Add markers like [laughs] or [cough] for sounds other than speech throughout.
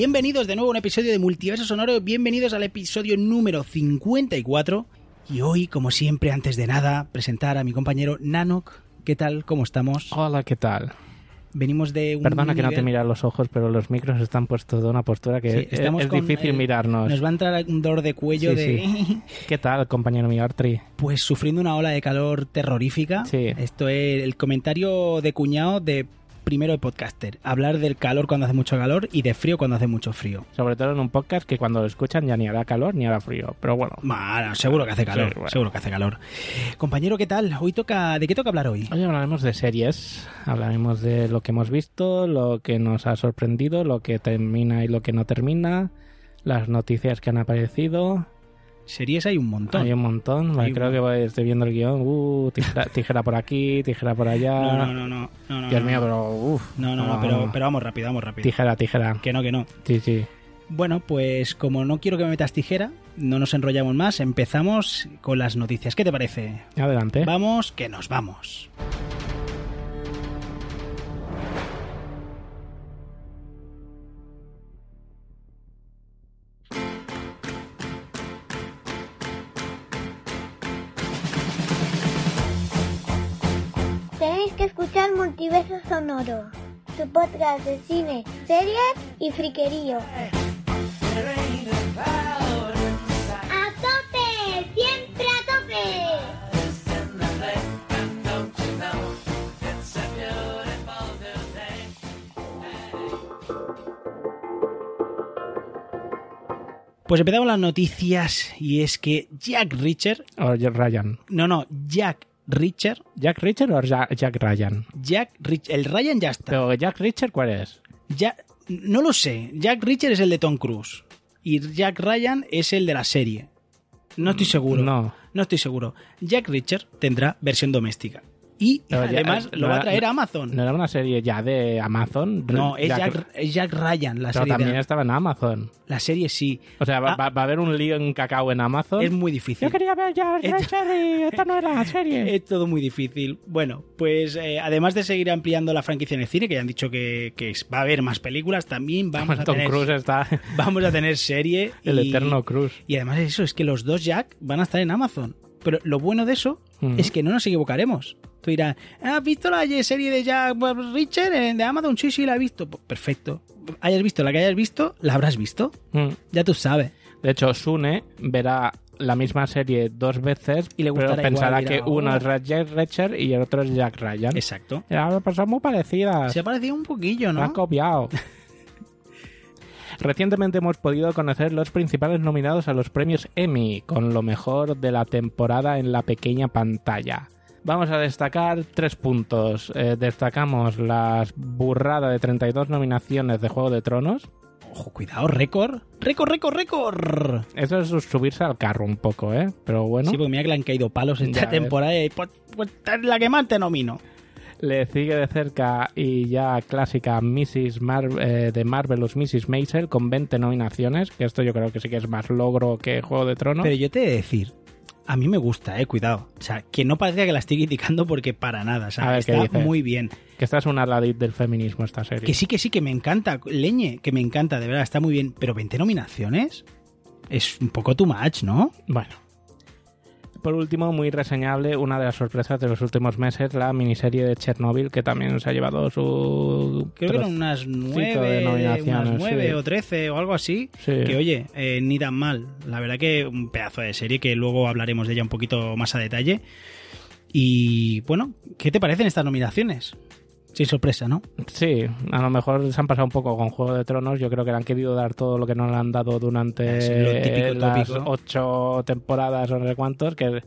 Bienvenidos de nuevo a un episodio de Multiverso Sonoro, bienvenidos al episodio número 54 y hoy, como siempre, antes de nada, presentar a mi compañero Nanok. ¿Qué tal? ¿Cómo estamos? Hola, ¿qué tal? Venimos de un Perdona que no te mira los ojos, pero los micros están puestos de una postura que Sí, es, estamos es con, difícil eh, mirarnos. Nos va a entrar un dolor de cuello Sí, de... [laughs] ¿Qué tal, compañero Migartri? Pues sufriendo una ola de calor terrorífica. Sí. Esto es el comentario de cuñado de primero de podcaster. Hablar del calor cuando hace mucho calor y de frío cuando hace mucho frío. Sobre todo en un podcast que cuando lo escuchan ya ni hará calor ni hará frío. Pero bueno, Bueno, seguro que hace calor, Sí, bueno. seguro que hace calor. Compañero, ¿qué tal? Hoy toca, ¿de qué toca hablar hoy? hoy hablaremos de series. Hablaremos de lo que hemos visto, lo que nos ha sorprendido, lo que termina y lo que no termina, las noticias que han aparecido. Series hay un montón. Hay un montón. Hay un Creo que voy- estoy viendo el guion. Uh, tijera, [laughs] tijera por aquí, tijera por allá. No, no, no, no, Dios no. mío, pero uff. No, no, no, pero, pero vamos rápido, vamos rápido. Tijera, tijera. Que no, que no. Sí, sí. Bueno, pues como no quiero que me metas tijera, no nos enrollamos más, empezamos con las noticias. ¿Qué te parece? Adelante. Vamos, que nos vamos. Que escuchar Multiverso Sonoro, su podcast de cine, series y friquerío. ¡A tope! ¡Siempre a tope! Pues empezamos las noticias y es que Jack Reacher, O Jack Ryan. no, no, Jack Reacher, ¿Jack Reacher o Ja- Jack Ryan? Jack Reacher, el Ryan ya está. Pero Jack Reacher, ¿cuál es? Ya, no lo sé. Jack Reacher es el de Tom Cruise. Y Jack Ryan es el de la serie. No estoy seguro. No. No estoy seguro. Jack Reacher tendrá versión doméstica. Y Pero ya- además eh, lo no va a traer a Amazon. ¿No era una serie ya de Amazon? No, es Jack, es Jack Ryan la Pero serie. de- también estaba en Amazon. La serie sí. O sea, va, Ah. va- a haber un lío en cacao en Amazon. Es muy difícil. Yo quería ver Jack y esta no era la serie. [laughs] Es todo muy difícil. Bueno, pues eh, además de seguir ampliando la franquicia en el cine, que ya han dicho que, que va a haber más películas, también vamos a tener, Cruise está [laughs] vamos a tener serie. el y- eterno Cruise. Y además eso es que los dos Jack van a estar en Amazon. Pero lo bueno de eso es que no nos equivocaremos. Tú dirás, ¿has visto la serie de Jack Richard en- de Amazon? Sí, sí, la he visto. Pues perfecto. Hayas visto la que hayas visto, la habrás visto. Mm. Ya tú sabes. De hecho, Sune verá la misma serie dos veces Y le pero pensará igual, que uno es Jack Reacher y el otro es Jack Ryan. Exacto. Y ahora son muy parecidas. Se ha parecido un poquillo, ¿no? copiado. [laughs] Recientemente hemos podido conocer los principales nominados a los premios Emmy, con lo mejor de la temporada en la pequeña pantalla. Vamos a destacar tres puntos. Eh, destacamos la burrada de 32 nominaciones de Juego de Tronos. Ojo, cuidado, récord. Récord, récord, récord. Eso es subirse al carro un poco, ¿eh? Pero bueno. Sí, porque mira que le han caído palos esta Ya temporada y pues, pues es la que más te nomino. Le sigue de cerca y ya clásica Mrs. Mar eh, de Marvelous Mrs. Maisel con 20 nominaciones, que esto yo creo que sí que es más logro que Juego de Tronos. Pero yo te he de decir, a mí me gusta, eh, cuidado. O sea, que no parezca que la estoy criticando porque para nada. O sea, A ver, ¿qué está muy bien. Que esta es una ladit del feminismo esta serie. Que sí, que sí, que me encanta. Leñe, que me encanta, de verdad, está muy bien. Pero 20 nominaciones es un poco too much, ¿no? Bueno. Por último, muy reseñable, una de las sorpresas de los últimos meses, la miniserie de Chernobyl, que también se ha llevado su... Creo que eran unas de 9, nominaciones, unas 9 sí. o 13 o algo así. Sí. Que oye, eh, ni tan mal. La verdad que un pedazo de serie que luego hablaremos de ella un poquito más a detalle. Y bueno, ¿qué te parecen estas nominaciones? Sin sorpresa, ¿no? Sí, a lo mejor se han pasado un poco con Juego de Tronos. Yo creo que le han querido dar todo lo que no le han dado durante las tópico. ocho temporadas o no sé cuántos, que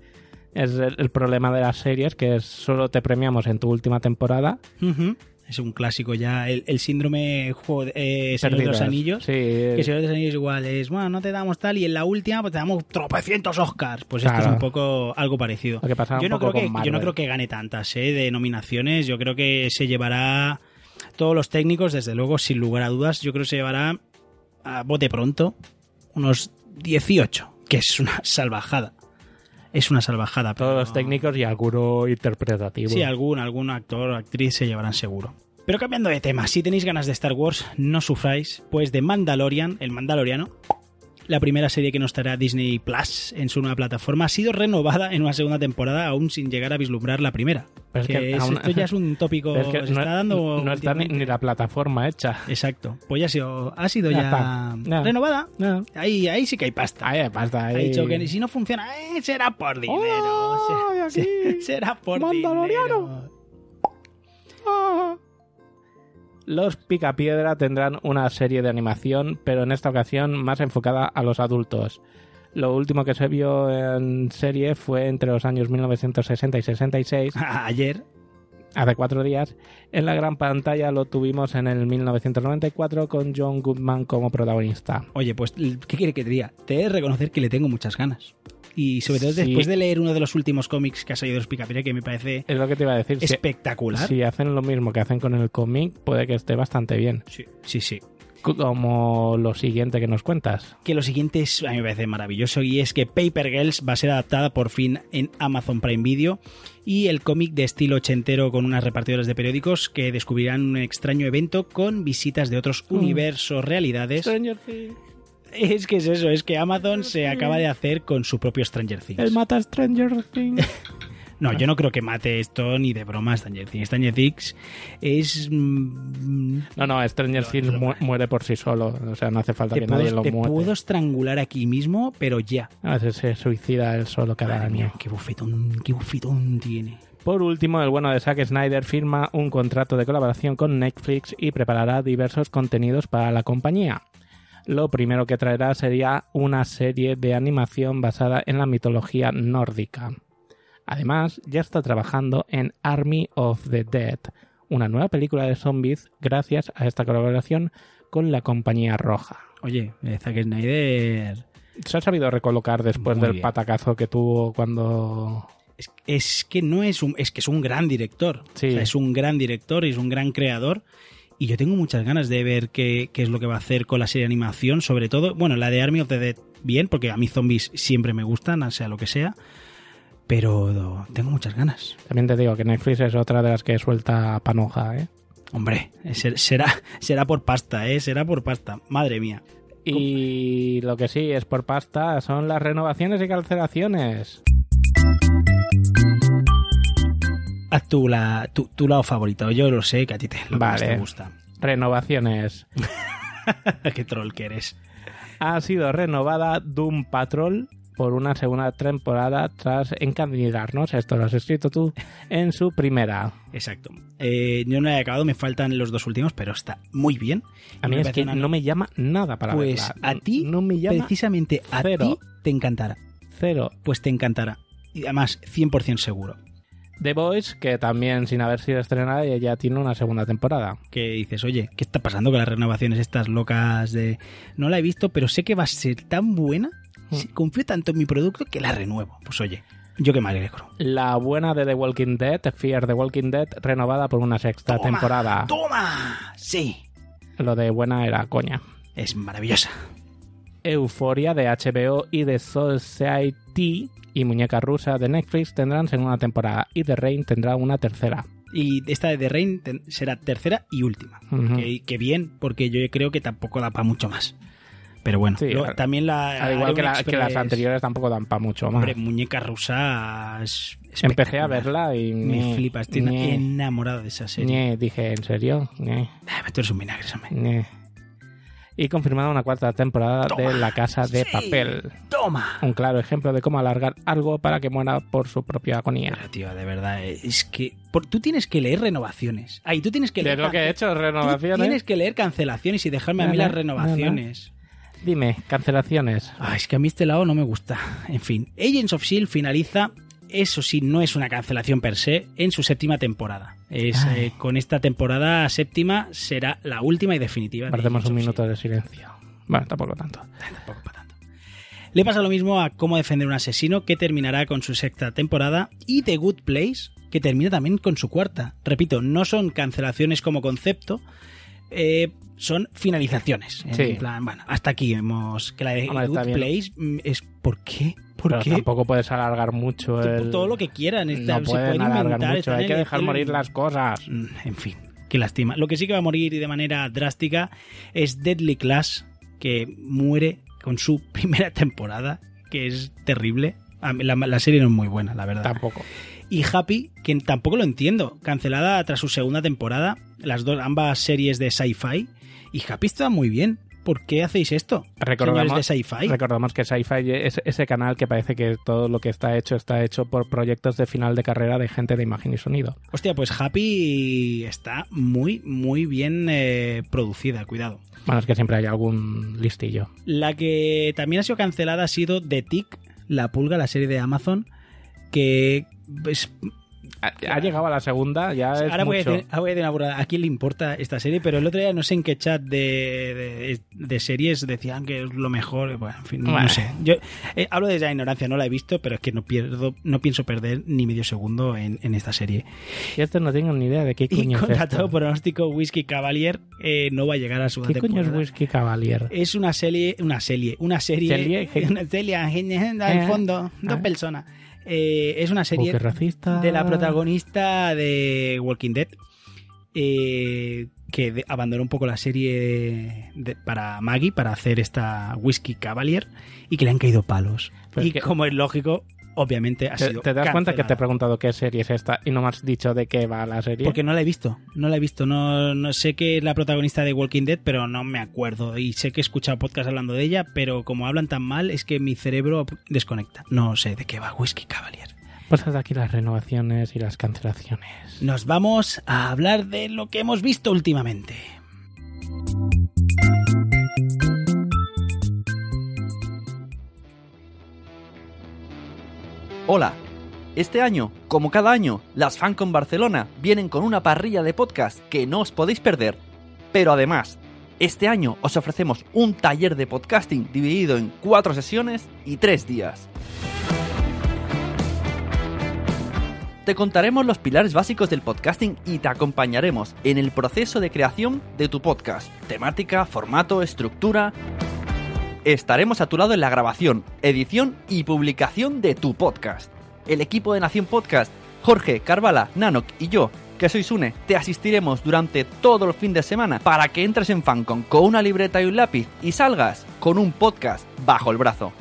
Es el, el problema de las series, que es solo te premiamos en tu última temporada. Es un clásico ya. El, el síndrome juego de- eh, Señor de los. Anillos. Sí, Que Señor de los Anillos igual es, bueno, no te damos tal y en la última pues te damos tropecientos Oscars. Pues esto es un poco algo parecido. Lo que Yo no, creo que, yo no creo que gane tantas ¿eh? de nominaciones. Yo creo que se llevará todos los técnicos, desde luego, sin lugar a dudas. Yo creo que se llevará a bote pronto unos 18, que es una salvajada. Es una salvajada. Todos pero- los técnicos y alguno interpretativo. Sí, algún, algún actor o actriz se llevarán seguro. Pero cambiando de tema, si tenéis ganas de Star Wars, no sufráis, pues de Mandalorian, el Mandaloriano, la primera serie que nos traerá Disney Plus en su nueva plataforma, ha sido renovada en una segunda temporada, aún sin llegar a vislumbrar la primera. Que que es- aún- esto ya es un tópico [laughs] Es que se no, está dando. no está ni, la plataforma hecha. Exacto. Pues ya ha sido, ha sido Ya ya, está. Ya. renovada. No. Ahí, ahí sí que hay pasta. Ahí basta. Ha ahí. dicho que si no funciona, eh, será por dinero. ¡Oh, Se- y aquí! se- será por Mandaloriano. dinero. Ah. Los Picapiedra tendrán una serie de animación, pero en esta ocasión más enfocada a los adultos. Lo último que se vio en serie fue entre los años 1960 y 66, [laughs] Ayer, hace cuatro días. En la gran pantalla lo tuvimos en el 1994 con John Goodman como protagonista. Oye, pues, ¿qué quiere que te diga? Te he de reconocer que le tengo muchas ganas. Y sobre todo Sí. después de leer uno de los últimos cómics que ha salido de los Picapiedra, que me parece Es lo que te iba a decir. si- espectacular. Si hacen lo mismo que hacen con el cómic, puede que esté bastante bien. Sí, sí, sí. Como lo siguiente que nos cuentas. Que lo siguiente es, a mí me parece maravilloso y es que Paper Girls va a ser adaptada por fin en Amazon Prime Video y el cómic de estilo ochentero con unas repartidoras de periódicos que descubrirán un extraño evento con visitas de otros Mm. universos, realidades. Stranger Things. Es que es eso, es que Amazon se acaba de hacer con su propio Stranger Things. Él mata a Stranger Things. [laughs] No, yo no creo que mate esto ni de broma Stranger Things. Stranger Things es... mm, No, no, Stranger Things mu- muere por sí solo. O sea, no hace falta te que nadie lo te muerte. puedo estrangular aquí mismo, pero ya. A veces se suicida él solo cada Madre año. mía, qué bufetón, qué bufetón tiene. Por último, el bueno de Zack Snyder firma un contrato de colaboración con Netflix y preparará diversos contenidos para la compañía. Lo primero que traerá sería una serie de animación basada en la mitología nórdica. Además, ya está trabajando en Army of the Dead, una nueva película de zombies gracias a esta colaboración con la compañía roja. Oye, eh, Zack Snyder Se ha sabido recolocar después Muy del bien. patacazo que tuvo cuando... es, es que no es un es que es un gran director. Sí. O sea, es un gran director y es un gran creador. Y yo tengo muchas ganas de ver qué, qué es lo que va a hacer con la serie de animación, sobre todo, bueno, la de Army of the Dead, bien, porque a mí zombies siempre me gustan, sea lo que sea. Pero tengo muchas ganas. También te digo que Netflix es otra de las que suelta panoja, ¿eh? Hombre, ser- será, será por pasta, ¿eh? Será por pasta. Madre mía. Y lo que sí es por pasta son las renovaciones y cancelaciones. Haz tú la, tu, tu lado favorito. Yo lo sé que a ti te, lo que más Vale. te gusta. Renovaciones. [laughs] Qué troll que eres. Ha sido renovada Doom Patrol por una segunda temporada tras encandilarnos, esto lo has escrito tú, en su primera. Exacto. Eh, yo no he acabado, me faltan los dos últimos, pero está muy bien. A mí me es que una- no me llama nada para Pues verla. a ti, no me llama precisamente a cero. ti, te encantará. cero. Pues te encantará. Y además, 100% seguro. The Voice, que también sin haber sido estrenada ya tiene una segunda temporada. Que dices, oye, ¿qué está pasando con las renovaciones estas locas de... No la he visto, pero sé que va a ser tan buena, Mm. si- confío tanto en mi producto que la renuevo. Pues oye, yo que me alegro. La buena de The Walking Dead, Fear the Walking Dead, renovada por una sexta Toma, temporada. ¡Toma! Sí. Lo de buena era coña. Es maravillosa. Euforia de HBO y The Society y Muñeca Rusa de Netflix tendrán segunda temporada y The Rain tendrá una tercera. Y esta de The Rain será tercera y última. Que, que bien, porque yo creo que tampoco da para mucho más. Pero bueno, Sí, también la. Al igual que, la- Iron que las anteriores tampoco dan para mucho más. Hombre, muñeca rusa. es Empecé a verla y Me ñe, flipa, estoy ñe, enamorado de esa serie. dije, ¿en serio? Ah, tú eres un vinagre, hombre. Y confirmada una cuarta temporada Toma. de La Casa de Sí. Papel. ¡Toma! Un claro ejemplo de cómo alargar algo para que muera por su propia agonía. Pero, tío, de verdad, eh, es que. por- tú tienes que leer renovaciones. Ahí, tú tienes que Es leer. lo que he hecho, tú renovaciones. Tienes que leer cancelaciones y dejarme a mí Nada, las renovaciones. Dime, cancelaciones. Ah, es que a mí este lado no me gusta. En fin, Agents of Shield finaliza eso sí, no es una cancelación per se, en su séptima temporada. Es, eh, con esta temporada séptima será la última y definitiva. de Guardemos un minuto de silencio. Bueno, tampoco tanto. [laughs] Tampoco para tanto. Le pasa lo mismo a Cómo defender un asesino, que terminará con su sexta temporada, y The Good Place, que termina también con su cuarta. Repito, no son cancelaciones como concepto, eh, son finalizaciones. En Sí. plan, bueno, hasta aquí hemos... Que la de Hombre, Good. Place mm, es... ¿Por qué? ¿Por Pero qué? tampoco puedes alargar mucho el... Todo lo que quieran. está- No se pueden alargar inventar, mucho, hay que dejar el- morir las cosas. Mm, En fin, qué lástima. Lo que sí que va a morir de manera drástica es Deadly Class, que muere con su [laughs] primera temporada, que es terrible. La serie no es muy buena, la verdad. Tampoco. Y Happy, que tampoco lo entiendo, cancelada tras su segunda temporada, las dos, ambas series de sci-fi. Y Happy está muy bien. ¿Por qué hacéis esto? Recordamos, señores de sci-fi. recordamos que Sci-Fi es ese canal que parece que todo lo que está hecho está hecho por proyectos de final de carrera de gente de imagen y sonido. Hostia, pues Happy está muy, muy bien eh, producida, cuidado. Bueno, es que siempre hay algún listillo. La que también ha sido cancelada ha sido The Tick, La Pulga, la serie de Amazon, que es- Ha, ha llegado a la segunda, ya es ahora, voy a mucho. decir, ahora voy a decir una burrada. ¿A quién le importa esta serie? Pero el otro día no sé en qué chat de, de- de series decían que es lo mejor. Bueno, en fin, no Bueno. sé. Yo eh, hablo desde la ignorancia, no la he visto, pero es que no pierdo, no pienso perder ni medio segundo en, en esta serie. Y estos no tengo ni idea de qué Y coño es esto. todo pronóstico, Whisky Cavalier eh, no va a llegar a su ¿Qué coño es temporada. Whisky Cavalier? Es una serie, una serie, una serie, Serie, [laughs] una serie, al fondo, dos Ah. personas. Eh, es una serie racista. de la protagonista de Walking Dead, eh, que de- abandonó un poco la serie de- para Maggie para hacer esta Whiskey Cavalier y que le han caído palos. Pero y que- como es lógico, obviamente ha ¿Te, sido te das cuenta que te he preguntado qué serie es esta y no me has dicho de qué va la serie? Porque no la he visto, no la he visto, no, no sé que es la protagonista de Walking Dead, pero no me acuerdo. Y sé que he escuchado podcast hablando de ella, pero como hablan tan mal es que mi cerebro desconecta. No sé de qué va Whiskey Cavalier. Pues hasta aquí las renovaciones y las cancelaciones. Nos vamos a hablar de lo que hemos visto últimamente. Hola. Este año, como cada año, las FanCon Barcelona vienen con una parrilla de podcast que no os podéis perder. Pero además, este año os ofrecemos un taller de podcasting dividido en cuatro sesiones y tres días. Te contaremos los pilares básicos del podcasting y te acompañaremos en el proceso de creación de tu podcast. Temática, formato, estructura. Estaremos a tu lado en la grabación, edición y publicación de tu podcast. El equipo de Nación Podcast, Jorge, Carvala, Nanok y yo, que soy Sune, te asistiremos durante todo el fin de semana para que entres en Fancon con una libreta y un lápiz y salgas con un podcast bajo el brazo.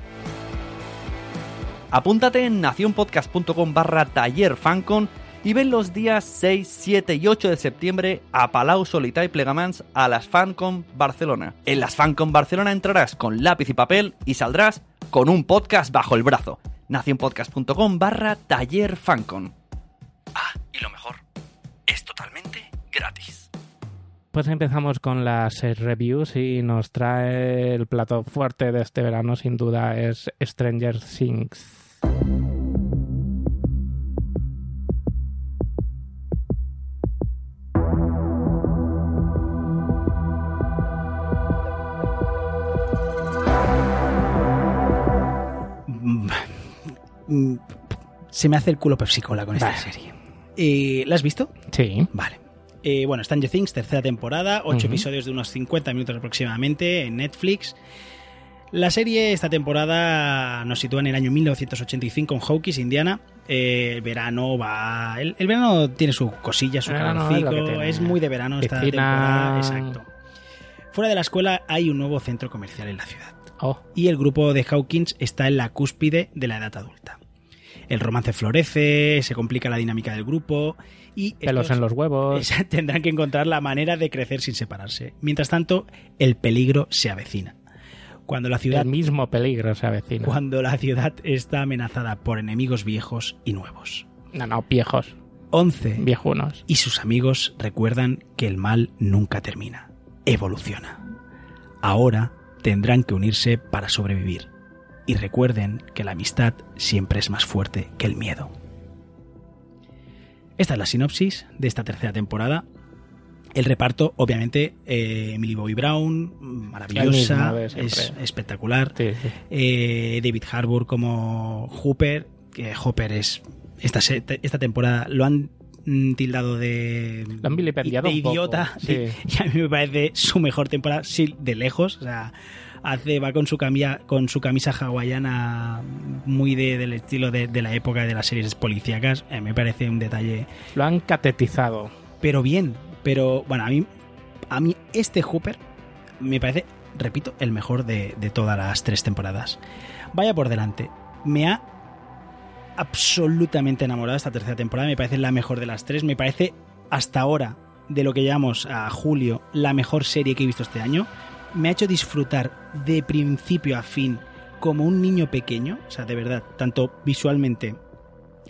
Apúntate en nacionpodcast.com barra taller fancon y ven los días 6, 7 y 8 de septiembre a Palau Solità y Plegamans a las Fancon Barcelona. En las Fancon Barcelona entrarás con lápiz y papel y saldrás con un podcast bajo el brazo. nacionpodcast.com barra taller. Ah, y lo mejor, es totalmente gratis. Pues empezamos con las reviews y nos trae el plato fuerte de este verano, sin duda, es Stranger Things. Se me hace el culo pepsicola con esta serie. Eh, ¿La has visto? Sí. Vale. Eh, bueno, Stranger Things, tercera temporada, ocho episodios de unos 50 minutos aproximadamente en Netflix. La serie esta temporada nos sitúa en el año 1985 en Hawkins, Indiana. Eh, el verano va... El, el verano tiene su cosilla, su verano es es muy de verano esta temporada. Exacto. Fuera de la escuela hay un nuevo centro comercial en la ciudad Oh, y el grupo de Hawkins está en la cúspide de la edad adulta. El romance florece, se complica la dinámica del grupo y pelos estos en los huevos. [laughs] tendrán que encontrar la manera de crecer sin separarse. Mientras tanto, el peligro se avecina. Cuando la ciudad, El mismo peligro se avecina. cuando la ciudad está amenazada por enemigos viejos y nuevos. No, no, viejos, Once viejunos. y sus amigos recuerdan que el mal nunca termina, evoluciona. Ahora tendrán que unirse para sobrevivir. Y recuerden que la amistad siempre es más fuerte que el miedo. Esta es la sinopsis de esta tercera temporada. El reparto, obviamente, eh, Emily Bobby Brown, maravillosa, es espectacular. Sí, sí. Eh, David Harbour como Hooper, que Hopper es esta, esta temporada lo han tildado de, Lo han de un poco, idiota sí. de- [laughs] y a mí me parece su mejor temporada sí, de lejos o sea hace va con su camisa con su camisa hawaiana muy de- del estilo de, de la época de las series policíacas Eh, me parece un detalle Lo han catetizado. pero bien. Pero bueno, a mí, a mí este Hooper me parece, repito, el mejor de, de todas las tres temporadas. Vaya por delante. Me ha absolutamente enamorado esta tercera temporada. Me parece la mejor de las tres. Me parece hasta ahora, de lo que llevamos a julio, la mejor serie que he visto este año. Me ha hecho disfrutar de principio a fin como un niño pequeño. O sea, de verdad, tanto visualmente,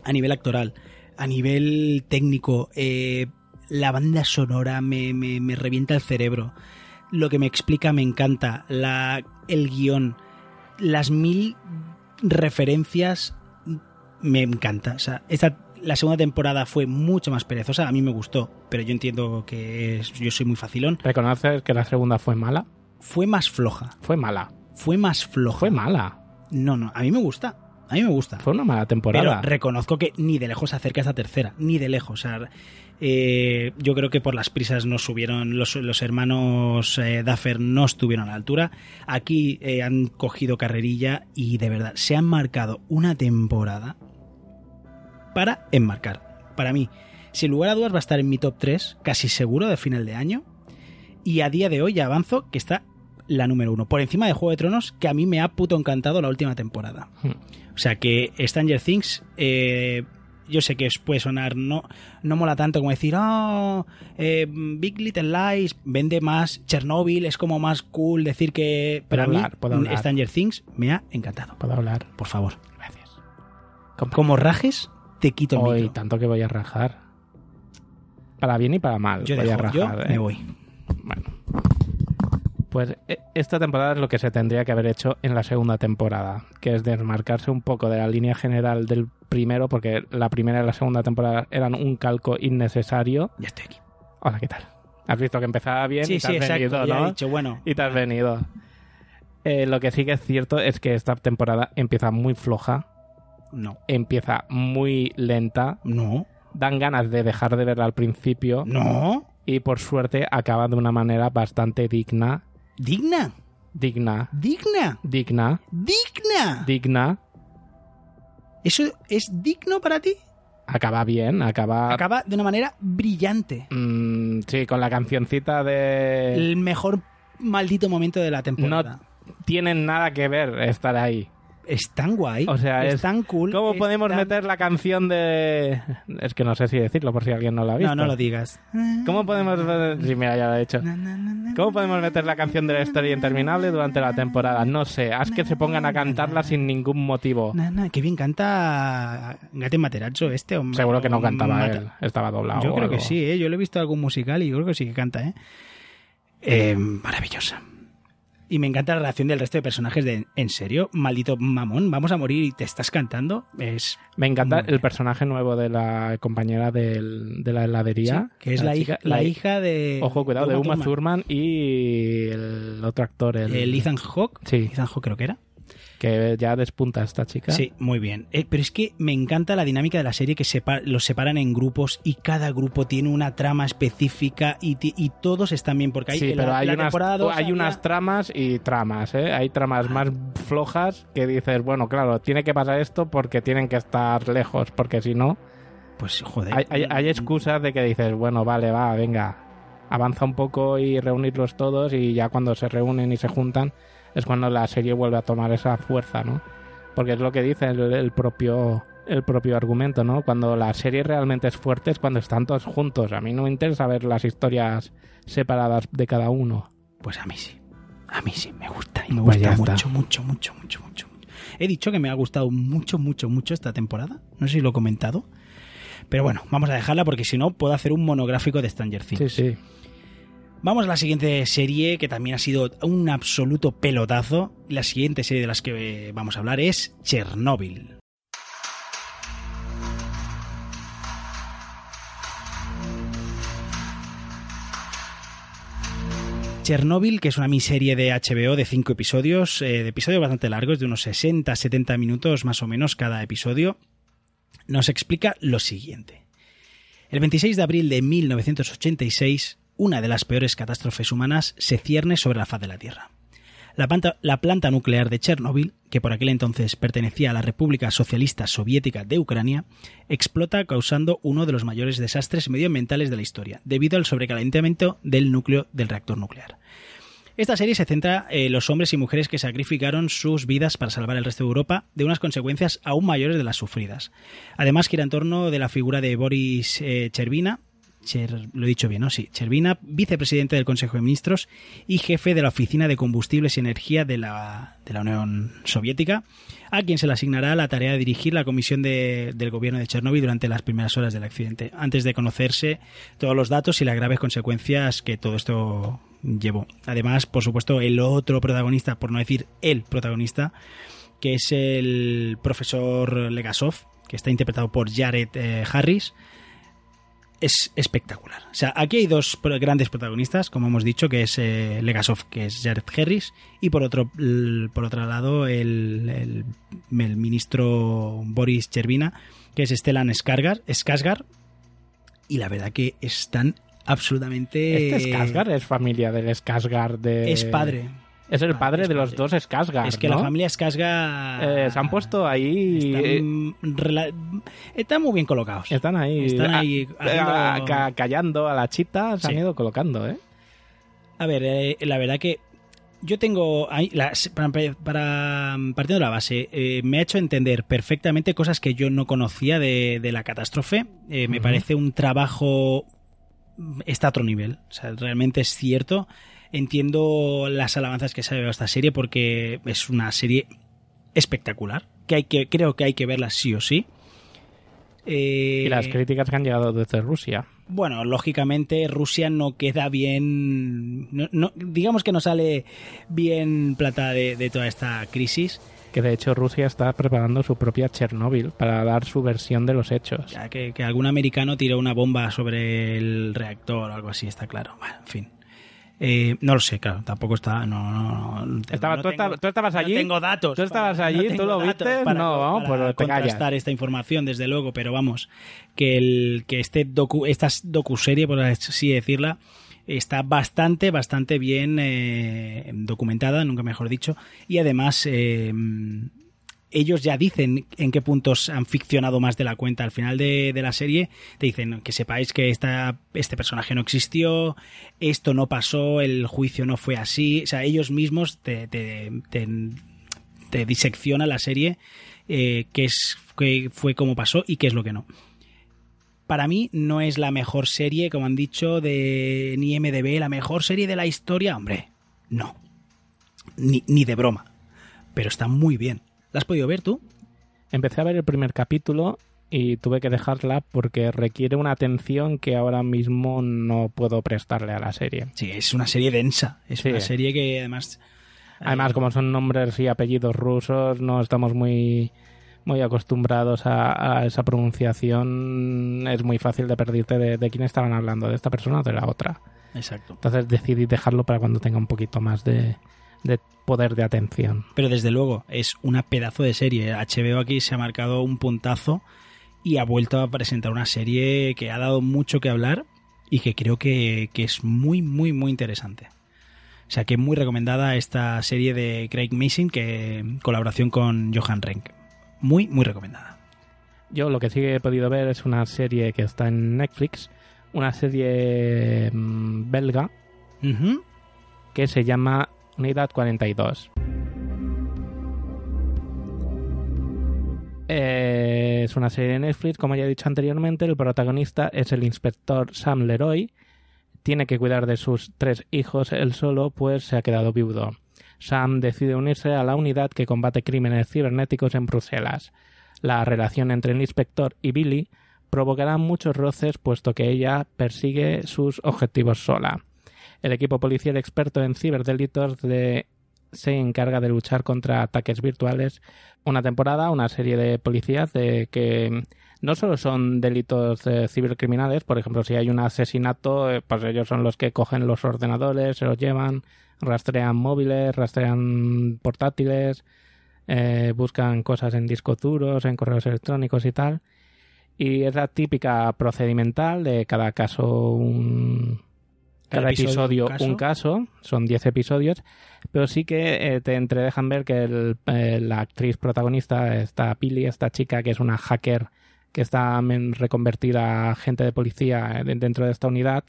a nivel actoral, a nivel técnico, eh, la banda sonora me, me- revienta el cerebro. Lo que me explica me encanta. La, el guion, las mil referencias me encanta. O sea, esta, la segunda temporada fue mucho más perezosa. A mí me gustó, pero yo entiendo que yo soy muy facilón. ¿Reconoces que la segunda fue mala? Fue más floja. Fue mala. Fue más floja. Fue mala. No, no, a mí me gusta. A mí me gusta. Fue una mala temporada. Pero reconozco que ni de lejos se acerca a esta tercera, ni de lejos. O sea, eh, yo creo que por las prisas no subieron, los, los hermanos eh, Duffer no estuvieron a la altura. Aquí eh, han cogido carrerilla y de verdad se han marcado una temporada para enmarcar. Para mí, sin lugar a dudas va a estar en mi top 3, casi seguro, de final de año. Y a día de hoy ya avanzo que está la número uno, por encima de Juego de Tronos, que a mí me ha puto encantado la última temporada. Hmm. O sea que Stranger Things, eh, yo sé que puede sonar, no, no mola tanto como decir, oh, eh, Big Little Lies vende más, Chernobyl es como más cool decir que... Pero a mí, hablar, puedo hablar. Stranger Things me ha encantado. Puedo hablar. Por favor. Gracias. Com- Como rajes, te quito el Hoy, micro. tanto que voy a rajar. Para bien y para mal. Yo, voy dejo, a yo rajar. me ¿eh? voy. Esta temporada es lo que se tendría que haber hecho en la segunda temporada, que es desmarcarse un poco de la línea general del primero, porque la primera y la segunda temporada eran un calco innecesario. Ya estoy aquí. Hola, ¿qué tal? Has visto que empezaba bien Sí, y te sí, has exacto. venido, ya he ¿no? dicho, bueno, Y te has venido. Eh, lo que sí que es cierto es que esta temporada empieza muy floja, no, empieza muy lenta, no, dan ganas de dejar de verla al principio no. y por suerte acaba de una manera bastante digna, Digna, digna, digna, digna, digna. digna. ¿Eso es digno para ti? Acaba bien, acaba... Acaba de una manera brillante. Mm, sí, con la cancioncita de... El mejor maldito momento de la temporada. Tienen nada que ver estar ahí. Es tan guay. O sea, es, es- tan cool. ¿Cómo podemos tan- meter la canción de...? Es que no sé si decirlo por si alguien no la ha visto. No, no lo digas. ¿Cómo podemos... Sí, mira, ya lo he hecho. ¿Cómo podemos meter la canción de la historia interminable durante la temporada? No sé, haz que se pongan a cantarla sin ningún motivo. qué bien canta Gate Materazzo este. o- Seguro que no cantaba Mata- él, estaba doblado. Yo creo que sí, ¿eh? yo lo he visto en algún musical y yo creo que sí que canta. ¿eh? Eh, maravillosa. Y me encanta la reacción del resto de personajes de ¿en serio? Maldito mamón, vamos a morir y te estás cantando. Es Me encanta el personaje nuevo de la compañera del- de la heladería. sí, que es la, hija, la hija de. Ojo, cuidado, de Uma Thurman. Thurman y el otro actor, el, El Ethan Hawke. Sí. Ethan Hawke creo que era. Que ya despunta esta chica. Sí, muy bien. Eh, pero es que me encanta la dinámica de la serie que sepa- los separan en grupos y cada grupo tiene una trama específica y, y todos están bien porque hay, Sí, la- pero hay, la unas, hay había- unas tramas y tramas, ¿eh? Hay tramas más flojas que dices, bueno, claro, tiene que pasar esto porque tienen que estar lejos, porque si no, Pues joder. hay, hay, hay excusas de que dices, bueno, vale, va, venga, avanza un poco y reunirlos todos y ya cuando se reúnen y se juntan es cuando la serie vuelve a tomar esa fuerza, ¿no? Porque es lo que dice el, el propio el propio argumento, ¿no? Cuando la serie realmente es fuerte es cuando están todos juntos. A mí no me interesa ver las historias separadas de cada uno. Pues a mí sí. A mí sí, me gusta. Y me Pues gusta mucho, mucho, mucho, mucho, mucho. He dicho que me ha gustado mucho, mucho, mucho esta temporada. No sé si lo he comentado. Pero bueno, vamos a dejarla porque si no puedo hacer un monográfico de Stranger Things. Sí, sí. Vamos a la siguiente serie que también ha sido un absoluto pelotazo. La siguiente serie de las que eh, vamos a hablar es Chernóbil. Chernobyl, que es una miniserie de HBO de cinco episodios, eh, de episodios bastante largos, de unos 60-70 minutos más o menos cada episodio, nos explica lo siguiente. El 26 de abril de 1986, una de las peores catástrofes humanas se cierne sobre la faz de la Tierra. La planta, la planta nuclear de Chernóbil, que por aquel entonces pertenecía a la República Socialista Soviética de Ucrania, explota causando uno de los mayores desastres medioambientales de la historia, debido al sobrecalentamiento del núcleo del reactor nuclear. Esta serie se centra en los hombres y mujeres que sacrificaron sus vidas para salvar el resto de Europa de unas consecuencias aún mayores de las sufridas. Además, gira en torno de la figura de Boris eh, Chervina, Cher- lo he dicho bien, ¿no? Sí, Chervina, vicepresidente del Consejo de Ministros y jefe de la Oficina de Combustibles y Energía de la, de la Unión Soviética, a quien se le asignará la tarea de dirigir la comisión de- del gobierno de Chernóbil durante las primeras horas del accidente, antes de conocerse todos los datos y las graves consecuencias que todo esto llevó. Además, por supuesto, el otro protagonista, por no decir el protagonista, que es el profesor Legasov, que está interpretado por Jared eh, Harris, es espectacular. O sea, aquí hay dos grandes protagonistas, como hemos dicho, que es eh, Legasov, que es Jared Harris, y por otro, por otro lado el, el- el ministro Boris Chervina, que es Stellan Skarsgård, y la verdad que están absolutamente... Este Skarsgård es familia del Skarsgård de... Es padre. Es el padre de los dos Skarsgård, Es que ¿no? la familia Skarsgård... Eh, se han puesto ahí... eh, Están, rela- están muy bien colocados. Están ahí, Están ahí ah, haciendo- ah, ca- callando a la chita, se han ido colocando, ¿eh? A ver, eh, la verdad que yo tengo ahí, la- para, para- partiendo de la base, eh, me ha hecho entender perfectamente cosas que yo no conocía de, de la catástrofe. Eh, me parece un trabajo está a otro nivel. O sea, realmente es cierto. Entiendo las alabanzas que se ha llevado esta serie porque es una serie espectacular. Que hay que, creo que hay que verla sí o sí. Eh, Y las críticas que han llegado desde Rusia. bueno, lógicamente Rusia no queda bien, no- no- digamos que no sale bien plata de, de toda esta crisis, Que de hecho Rusia está preparando su propia Chernóbil para dar su versión de los hechos. ya que, que algún americano tiró una bomba sobre el reactor o algo así, está claro. Bueno, en fin. Eh, no lo sé, claro, tampoco está. No, no, no, Estaba- no tú tengo- esta- tú estabas allí, No tengo datos. tú estabas para- allí, tú lo viste, para- no, vamos, para pues callas. esta información, desde luego, pero vamos, que el que este docu, esta docuserie, por así decirla, está bastante, bastante bien eh, documentada, nunca mejor dicho, y además eh, ellos ya dicen en qué puntos han ficcionado más de la cuenta. Al final de, la serie te dicen que sepáis que esta, este personaje no existió, esto no pasó, el juicio no fue así. O sea, ellos mismos te, te, disecciona la serie eh, qué es, fue como pasó y qué es lo que no. Para mí no es la mejor serie, como han dicho, de ni MDB, la mejor serie de la historia. Hombre, no. Ni, ni de broma. Pero está muy bien. ¿La has podido ver tú? Empecé a ver el primer capítulo y tuve que dejarla porque requiere una atención que ahora mismo no puedo prestarle a la serie. Sí, es una serie densa. Es Sí. una serie que además. Además, eh, como son nombres y apellidos rusos, no estamos muy, muy acostumbrados a, a esa pronunciación. Es muy fácil de perderte de, de quién estaban hablando, de esta persona o de la otra. Exacto. Entonces decidí dejarlo para cuando tenga un poquito más de, de poder de atención. Pero desde luego, es una pedazo de serie. HBO aquí se ha marcado un puntazo y ha vuelto a presentar una serie que ha dado mucho que hablar y que creo que, que es muy, muy, muy interesante. O sea que muy recomendada esta serie de Craig Mason, que en colaboración con Johan Renck. Muy, muy recomendada. Yo lo que sí he podido ver es una serie que está en Netflix, una serie mm, belga que se llama Unidad 42. Eh, es una serie de Netflix, como ya he dicho anteriormente, el protagonista es el inspector Sam Leroy. Tiene que cuidar de sus tres hijos él solo, pues se ha quedado viudo. Sam decide unirse a la unidad que combate crímenes cibernéticos en Bruselas. La relación entre el inspector y Billy provocará muchos roces puesto que ella persigue sus objetivos sola. El equipo policial experto en ciberdelitos de- se encarga de luchar contra ataques virtuales. Una temporada, una serie de policías de que no solo son delitos eh, cibercriminales, por ejemplo, si hay un asesinato, eh, pues ellos son los que cogen los ordenadores, se los llevan, rastrean móviles, rastrean portátiles, eh, buscan cosas en discos duros, en correos electrónicos y tal. Y es la típica procedimental de cada caso un... Cada episodio episodio, un caso. un caso, son 10 episodios, pero sí que eh, te entredejan ver que el- eh, la actriz protagonista, esta Pili, esta chica que es una hacker que está reconvertida a agente de policía eh, de- dentro de esta unidad,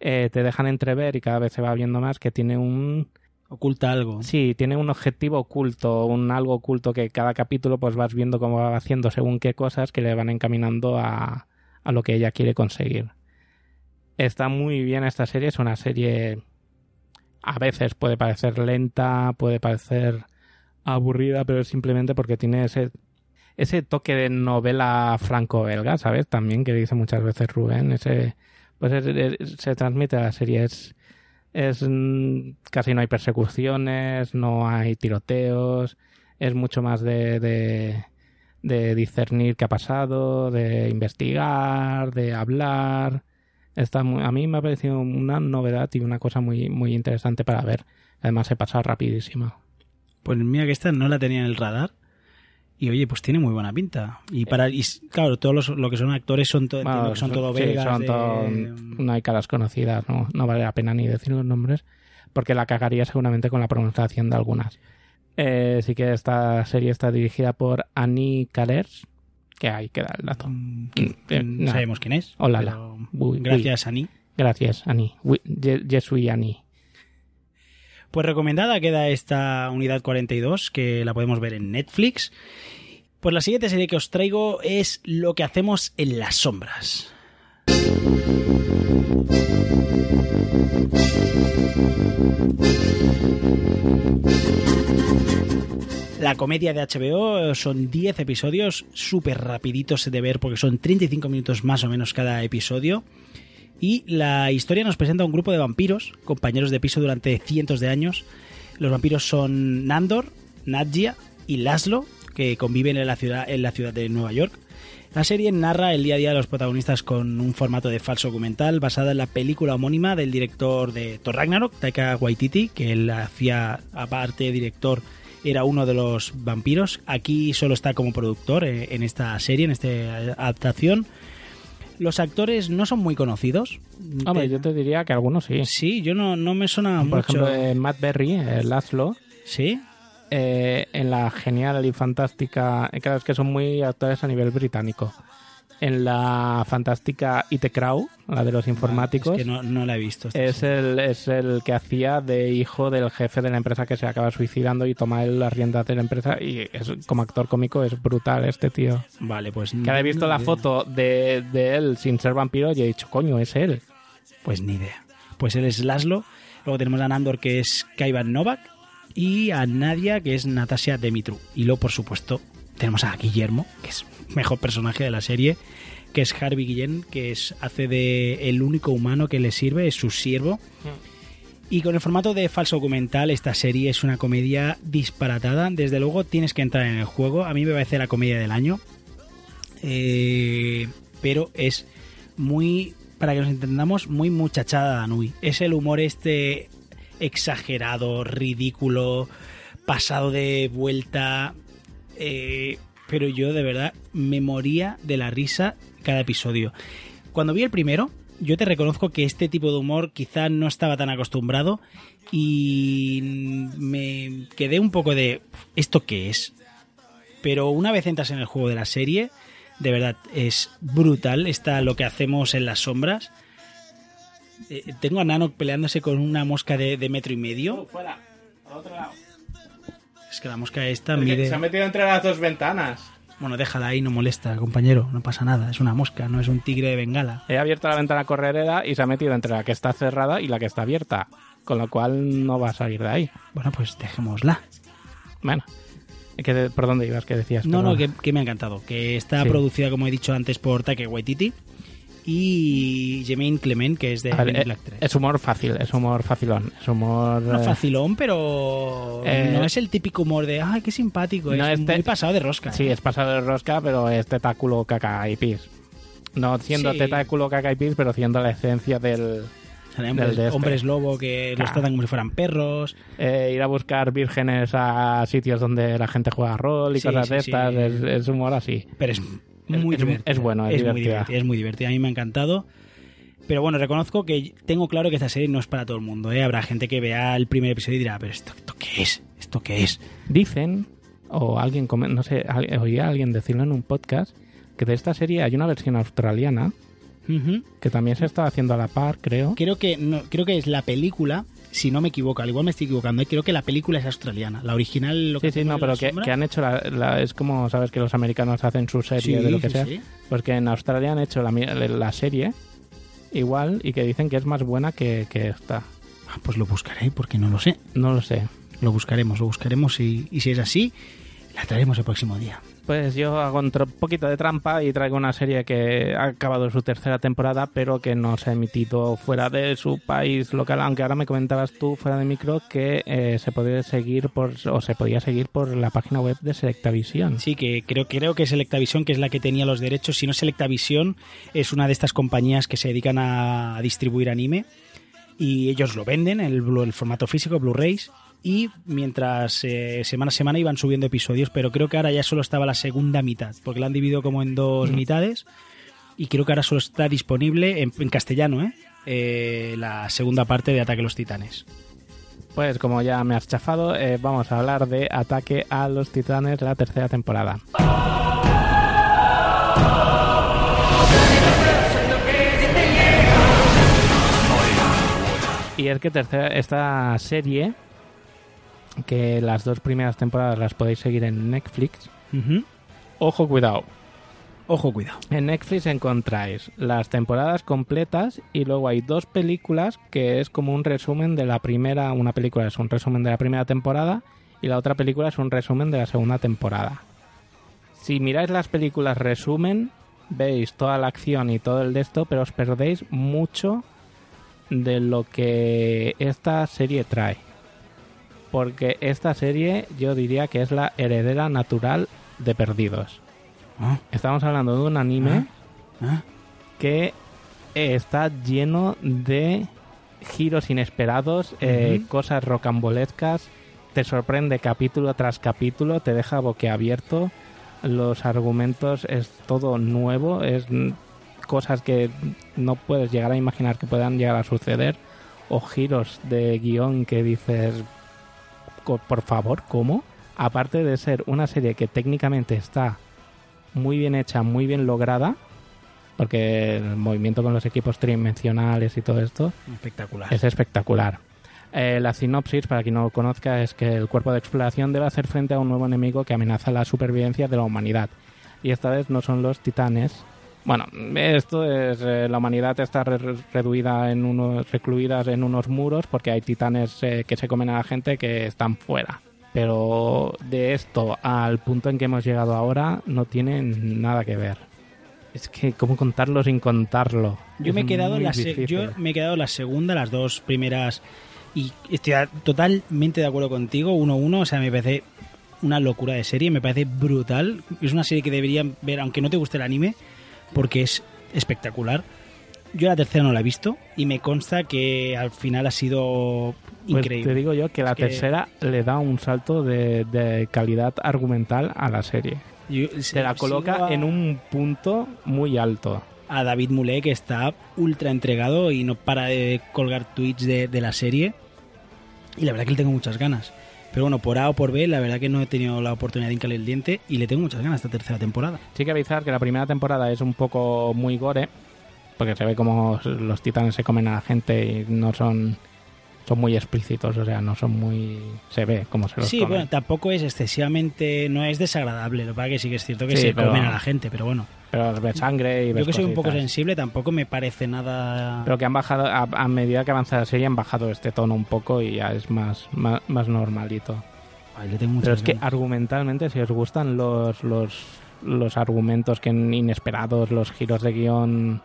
eh, te dejan entrever y cada vez se va viendo más que tiene un Oculta algo. sí tiene un objetivo oculto un algo oculto que cada capítulo pues vas viendo cómo va haciendo según qué cosas que le van encaminando a, a lo que ella quiere conseguir está muy bien esta serie es una serie a veces puede parecer lenta puede parecer aburrida pero es simplemente porque tiene ese ese toque de novela franco-belga, ¿sabes? También que dice muchas veces Rubén, ese pues es- es- se transmite a la serie es es mm, casi no hay persecuciones, no hay tiroteos, es mucho más de, de, de discernir qué ha pasado, de investigar, de hablar. Está muy- a mí me ha parecido una novedad y una cosa muy, muy interesante para ver. Además se pasa rapidísimo. Pues mira que esta no la tenía en el radar. Y oye, pues tiene muy buena pinta. Y para y claro, todos los, lo que son actores son, to- Bueno, son so- todo sí, belgas. son de- todo- no hay caras conocidas, no, no vale la pena ni decir los nombres, porque la cagaría seguramente con la pronunciación de algunas. Eh, sí que esta serie está dirigida por Annie Calers, que ahí queda el dato. Mm, no no. sabemos quién es. Hola, pero Gracias, Ani. Gracias, Ye- Yesui Annie. Pues recomendada queda esta unidad 42, que la podemos ver en Netflix. Pues la siguiente serie que os traigo es Lo que hacemos en las sombras. La comedia de HBO son 10 episodios, súper rapiditos de ver porque son 35 minutos más o menos cada episodio. Y la historia nos presenta a un grupo de vampiros, compañeros de piso durante cientos de años. Los vampiros son Nandor, Nadja y Laszlo, que conviven en la ciudad, en la ciudad de Nueva York. La serie narra el día a día de los protagonistas con un formato de falso documental basada en la película homónima del director de Thor Ragnarok, Taika Waititi, que él hacía, aparte director, era uno de los vampiros. Aquí solo está como productor eh, en esta serie, en esta adaptación. Los actores no son muy conocidos. Hombre, yo te diría que algunos sí. Sí, yo no, no me suena Por mucho. ejemplo, eh, Matt Berry, eh, Laszlo, Sí, eh, en la genial y fantástica. eh, Claro, es que son muy actores a nivel británico. En la fantástica IT Crow, la de los informáticos, es que no, no la he visto. es, el, es el que hacía de hijo del jefe de la empresa que se acaba suicidando y toma él las riendas de la empresa. Y es, como actor cómico es brutal este tío. Vale, pues. Que he visto la idea. foto de, de él sin ser vampiro y he dicho, coño, es él. Pues ni idea. Pues él es Laszlo. Luego tenemos a Nandor, que es Kaivan Novak. Y a Nadia, que es Natasha Demitru. Y luego, por supuesto, tenemos a Guillermo, que es mejor personaje de la serie, que es Harvey Guillén, que es, hace de el único humano que le sirve, es su siervo. Y con el formato de falso documental, esta serie es una comedia disparatada. Desde luego tienes que entrar en el juego. A mí me parece la comedia del año. Eh, pero es muy, para que nos entendamos, muy muchachada Danui. Es el humor este exagerado, ridículo, pasado de vuelta. eh, pero yo de verdad me moría de la risa cada episodio. Cuando vi el primero, yo te reconozco que este tipo de humor quizá no estaba tan acostumbrado y me quedé un poco de ¿esto qué es? Pero una vez entras en el juego de la serie, de verdad es brutal. Está lo que hacemos en las sombras. Eh, tengo a Nano peleándose con una mosca de, de metro y medio. fuera, al otro lado. Es que la mosca esta mide. metido entre las dos ventanas. Bueno, déjala ahí, no molesta, compañero. No pasa nada. Es una mosca, no es un tigre de bengala. He abierto la ventana corredera y se ha metido entre la que está cerrada y la que está abierta. Con lo cual no va a salir de ahí. Bueno, pues dejémosla. Bueno. ¿qué de- ¿Por dónde ibas? ¿Qué decías? No, no, que, que me ha encantado. Que está Sí. producida, como he dicho antes, por Taika Waititi. Y Jemaine Clement, que es de ver, eh, Black 3. es humor fácil, es humor facilón, es humor... No eh, facilón, pero eh, no es el típico humor de ¡ay, qué simpático! no es este- muy pasado de rosca. Sí, ¿eh? es pasado de rosca, pero es tetáculo, caca y pis. No siendo Sí. tetáculo, caca y pis, pero siendo la esencia del... Hombres, de este. hombres lobo que los Ah. tratan como si fueran perros. eh, ir a buscar vírgenes a sitios donde la gente juega rol y Sí, cosas sí, de sí. estas. Es, es humor así. Pero es muy es- divertida. es bueno, es muy divertida. divertida. Es muy divertida. A mí me ha encantado. Pero bueno, reconozco que tengo claro que esta serie no es para todo el mundo. ¿eh? Habrá gente que vea el primer episodio y dirá, pero esto, ¿esto qué es? ¿Esto qué es? Dicen, o alguien, no sé, oí a alguien decirlo en un podcast, que de esta serie hay una versión australiana que también se estaba haciendo a la par, creo. Creo que no, creo que es la película, si no me equivoco, al igual me estoy equivocando, ¿eh? creo que la película es australiana. La original lo que Sí, sí, no, pero que, han hecho la, la- Es como, sabes, que los americanos hacen su serie Sí, de lo que sí, sea. sí. Pues que en Australia han hecho la, la serie igual y que dicen que es más buena que, que esta. Ah, Pues lo buscaré, porque no lo sé. No lo sé. Lo buscaremos, lo buscaremos y, y si es así, la traeremos el próximo día. Pues yo hago un poquito de trampa y traigo una serie que ha acabado su tercera temporada, pero que no se ha emitido fuera de su país local. Aunque ahora me comentabas tú fuera de micro que eh, se podía seguir por o se podía seguir por la página web de Selectavisión. Sí, que creo, creo que Selectavisión, que es la que tenía los derechos. Si no, Selectavisión es una de estas compañías que se dedican a distribuir anime y ellos lo venden, el, el formato físico, Blu-rays. Y mientras eh, semana a semana iban subiendo episodios, pero creo que ahora ya solo estaba la segunda mitad, porque la han dividido como en dos mitades. Y creo que ahora solo está disponible en, en castellano, ¿eh? Eh, la segunda parte de Ataque a los Titanes. Pues como ya me has chafado, eh, vamos a hablar de Ataque a los Titanes, la tercera temporada. Y es que tercera, esta serie, que las dos primeras temporadas las podéis seguir en Netflix, ojo cuidado, Ojo, cuidado. en Netflix encontráis las temporadas completas y luego hay dos películas que es como un resumen de la primera, una película es un resumen de la primera temporada y la otra película es un resumen de la segunda temporada. Si miráis las películas resumen, veis toda la acción y todo el de esto, pero os perdéis mucho de lo que esta serie trae. Porque esta serie yo diría que es la heredera natural de Perdidos. Ah, Estamos hablando de un anime ah. que eh, está lleno de giros inesperados, eh, cosas rocambolescas, te sorprende capítulo tras capítulo, te deja boquiabierto, los argumentos es todo nuevo, es cosas que no puedes llegar a imaginar que puedan llegar a suceder, o giros de guion que dices, por favor, ¿cómo? Aparte de ser una serie que técnicamente está muy bien hecha, muy bien lograda, porque el movimiento con los equipos tridimensionales y todo esto Espectacular. es espectacular. Eh, la sinopsis, para quien no lo conozca, es que el cuerpo de exploración debe hacer frente a un nuevo enemigo que amenaza la supervivencia de la humanidad. Y esta vez no son los titanes. Bueno, esto es. eh, la humanidad está re- reduida en unos. recluidas en unos muros porque hay titanes eh, que se comen a la gente que están fuera. Pero de esto al punto en que hemos llegado ahora no tiene nada que ver. Es que, ¿cómo contarlo sin contarlo? Yo Es me he quedado la yo me he quedado la segunda, las dos primeras y estoy totalmente de acuerdo contigo, 1-1, o sea, me parece una locura de serie, me parece brutal, es una serie que deberían ver aunque no te guste el anime porque es espectacular. Yo la tercera no la he visto y me consta que al final ha sido Pues increíble. te digo yo que la Es que- tercera le da un salto de, de calidad argumental a la serie. Yo Se la coloca a- en un punto muy alto. a David Moulet que está ultra entregado y no para de colgar tweets de, de la serie. Y la verdad que le tengo muchas ganas. Pero bueno, por A o por B, la verdad que no he tenido la oportunidad de hincarle el diente y le tengo muchas ganas a esta tercera temporada. Sí que avisar que la primera temporada es un poco muy gore, porque se ve como los titanes se comen a la gente y no son son muy explícitos, o sea, no son muy se ve como se los Sí, comen. bueno, tampoco es excesivamente, no es desagradable. Lo que pasa que sí que es cierto que Sí, se pero- comen a la gente, pero bueno. pero ves sangre y ves Yo que soy un poco sensible, tampoco me parece nada... Pero que han bajado, a, a medida que avanza la serie, han bajado este tono un poco y ya es más, más, más normalito. Ay, le tengo Pero es que argumentalmente, si os gustan los, los, los argumentos que inesperados, los giros de guion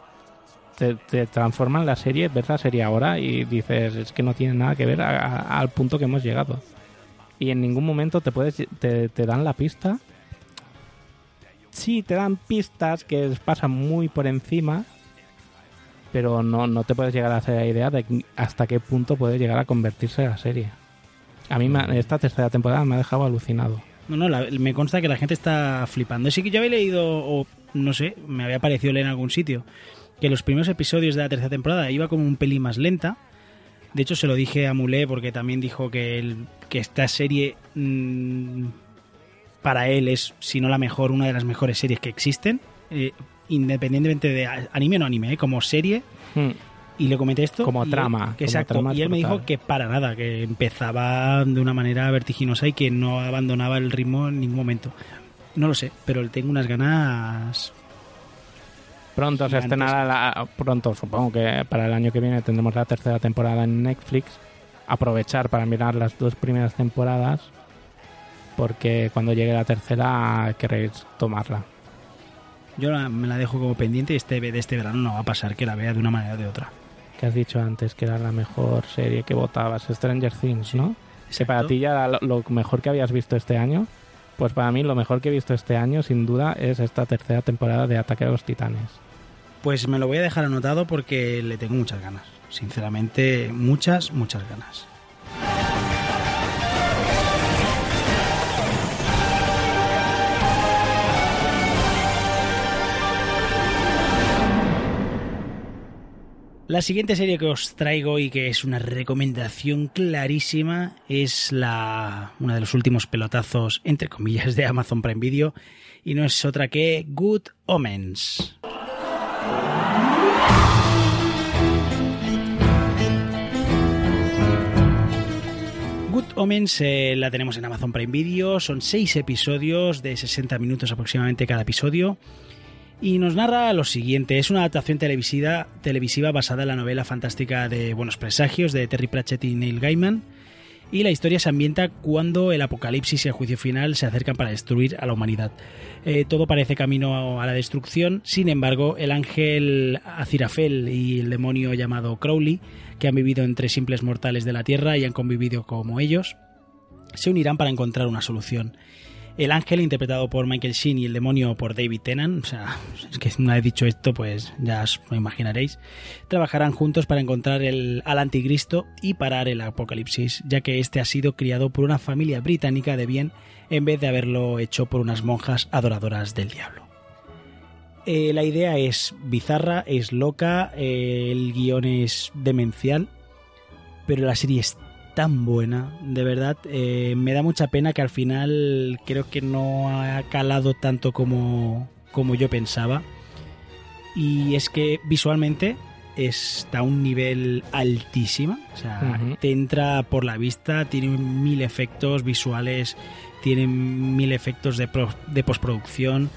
te, te transforman la serie, ves la serie ahora y dices, es que no tiene nada que ver a- a- al punto que hemos llegado. Y en ningún momento te puedes te, te dan la pista. Sí, te dan pistas que pasan muy por encima, pero no, no te puedes llegar a hacer la idea de hasta qué punto puede llegar a convertirse la serie. A mí me- esta tercera temporada me ha dejado alucinado. No, no, la- me consta que la gente está flipando. Sí que yo había leído, o no sé, me había parecido leer en algún sitio, que los primeros episodios de la tercera temporada iba como un pelín más lenta. De hecho, se lo dije a Mulé porque también dijo que, el- que esta serie mm, para él es, si no la mejor, una de las mejores series que existen. eh, independientemente de anime o no anime, eh, como serie. Hmm. Y le comenté esto. Como trama, que exacto. trama y él me dijo que para nada, que empezaba de una manera vertiginosa y que no abandonaba el ritmo en ningún momento. No lo sé, pero tengo unas ganas. Pronto se estrenará, la- pronto supongo que para el año que viene tendremos la tercera temporada en Netflix. Aprovechar para mirar las dos primeras temporadas, porque cuando llegue la tercera queréis tomarla. Yo la- me la dejo como pendiente y este de este verano no va a pasar que la vea de una manera o de otra. Que has dicho antes que era la mejor serie que votabas, Stranger Things, ¿no? Que para ti ya era lo, lo mejor que habías visto este año. Pues para mí lo mejor que he visto este año, sin duda, es esta tercera temporada de Ataque a los Titanes. Pues me lo voy a dejar anotado porque le tengo muchas ganas. Sinceramente, muchas, muchas ganas. La siguiente serie que os traigo y que es una recomendación clarísima es la una de los últimos pelotazos entre comillas de Amazon Prime Video y no es otra que Good Omens. Good Omens eh, la tenemos en Amazon Prime Video, son seis episodios de 60 minutos aproximadamente cada episodio. Y nos narra lo siguiente, es una adaptación televisiva, televisiva basada en la novela fantástica de Buenos Presagios de Terry Pratchett y Neil Gaiman y la historia se ambienta cuando el apocalipsis y el juicio final se acercan para destruir a la humanidad. Eh, todo parece camino a la destrucción, sin embargo, el ángel Azirafel y el demonio llamado Crowley, que han vivido entre simples mortales de la Tierra y han convivido como ellos, se unirán para encontrar una solución. El ángel, interpretado por Michael Sheen, y el demonio por David Tennant, o sea, es que una vez dicho esto, pues ya os lo imaginaréis, trabajarán juntos para encontrar el, al anticristo y parar el apocalipsis, ya que este ha sido criado por una familia británica de bien en vez de haberlo hecho por unas monjas adoradoras del diablo. Eh, la idea es bizarra, es loca, eh, el guion es demencial, pero la serie es tan buena, de verdad. eh, me da mucha pena que al final creo que no ha calado tanto como, como yo pensaba. Y es que visualmente está a un nivel altísima. O sea, te entra por la vista, tiene mil efectos visuales, tiene mil efectos de, pro- de postproducción.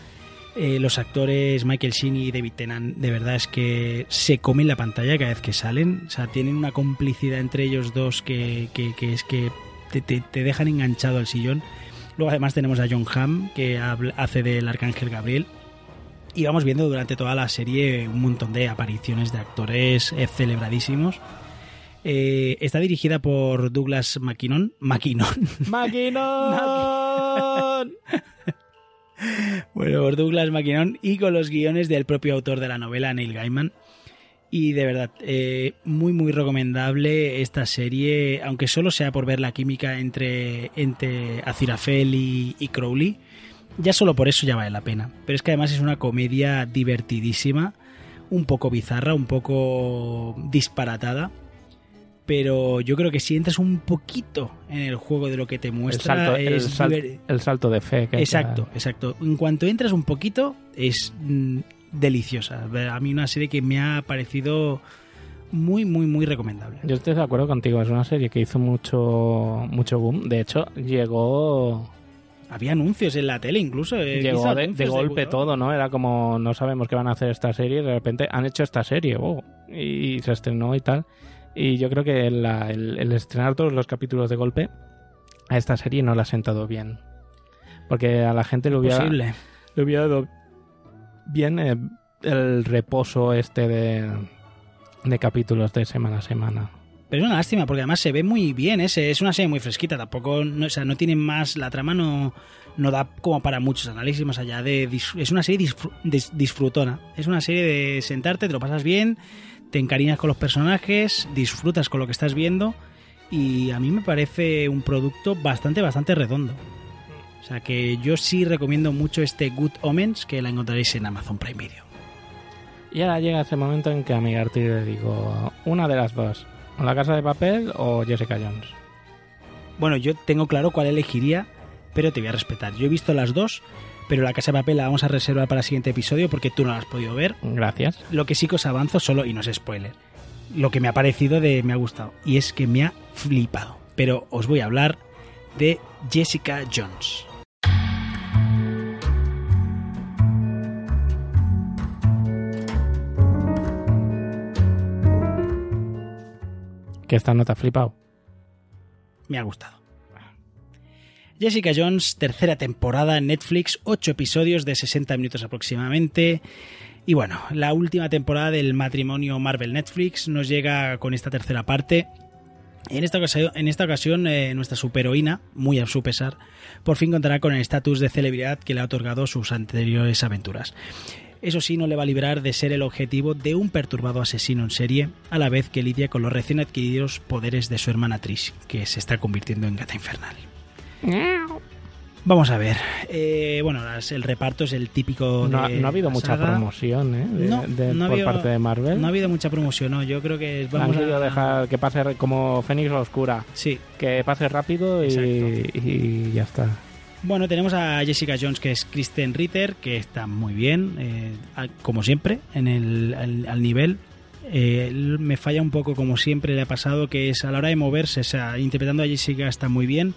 Eh, los actores Michael Sheen y David Tennant de verdad es que se comen la pantalla cada vez que salen. O sea, tienen una complicidad entre ellos dos que, que- que es que te, te- te dejan enganchado al sillón. Luego además tenemos a John Hamm que hace del Arcángel Gabriel. Y vamos viendo durante toda la serie un montón de apariciones de actores eh, celebradísimos. Eh, está dirigida por Douglas McKinnon. McKinnon. ¡Maquinón! [laughs] [laughs] Bueno, por Douglas McKinnon y con los guiones del propio autor de la novela, Neil Gaiman. Y de verdad, eh, muy muy recomendable esta serie, aunque solo sea por ver la química entre, entre Azirafel y Crowley. Ya solo por eso ya vale la pena. Pero es que además es una comedia divertidísima, un poco bizarra, un poco disparatada. Pero yo creo que si entras un poquito en el juego de lo que te El muestra, salto, el, es sal- diver- el salto de fe. Que Exacto, exacto. En cuanto entras un poquito, es mm, deliciosa. A mí una serie que me ha parecido muy, muy, muy recomendable. Yo estoy de acuerdo contigo, es una serie que hizo mucho, mucho boom. De hecho, llegó, Había anuncios en la tele incluso. he llegó de, golpe todo, ¿no? Era como, no sabemos qué van a hacer esta serie y de repente han hecho esta serie, oh, y se estrenó y tal. Y yo creo que la- el, el estrenar todos los capítulos de golpe a esta serie no le ha sentado bien. Porque a la gente le hubiera, Posible. le hubiera dado bien eh, el reposo este de, de capítulos de semana a semana. Pero es una lástima, porque además se ve muy bien, ¿eh? Se- es una serie muy fresquita, tampoco, no, o sea, no tiene más, la trama no, no da como para muchos análisis más allá de... Es una serie disfru- dis- disfrutona, es una serie de sentarte, te lo pasas bien, te encariñas con los personajes, disfrutas con lo que estás viendo y a mí me parece un producto bastante, bastante redondo. O sea que yo sí recomiendo mucho este Good Omens, que la encontraréis en Amazon Prime Video. Y ahora llega ese momento en que a mi le digo, una de las dos, o La Casa de Papel o Jessica Jones. Bueno, yo tengo claro cuál elegiría, pero te voy a respetar. Yo he visto las dos, pero la casa de papel la vamos a reservar para el siguiente episodio porque tú no la has podido ver. Gracias. Lo que sí que os avanzo solo, y no es spoiler, lo que me ha parecido de me ha gustado, y es que me ha flipado. Pero os voy a hablar de Jessica Jones. Que esta no te ha flipado. Me ha gustado. Jessica Jones, tercera temporada Netflix, 8 episodios de 60 minutos aproximadamente. Y bueno, la última temporada del matrimonio Marvel Netflix nos llega con esta tercera parte. En esta ocasión, en esta ocasión eh, nuestra superheroína, muy a su pesar, por fin contará con el estatus de celebridad que le ha otorgado sus anteriores aventuras. Eso sí, no le va a librar de ser el objetivo de un perturbado asesino en serie, a la vez que lidia con los recién adquiridos poderes de su hermana Trish, que se está convirtiendo en gata infernal. Vamos a ver. eh, bueno, las- el reparto es el típico. No, de no ha habido mucha saga. promoción ¿eh? de- No, de- no ha por habido- parte de Marvel. No ha habido mucha promoción, no. Yo creo que Han vamos querido a dejar que pase como Fénix Oscura. Sí. Que pase rápido y, ya está. Bueno, tenemos a Jessica Jones, que es Kristen Ritter, que está muy bien, eh, como siempre, en el, al, al nivel. Eh, me falla un poco, como siempre le ha pasado, que es a la hora de moverse, o sea, interpretando a Jessica está muy bien,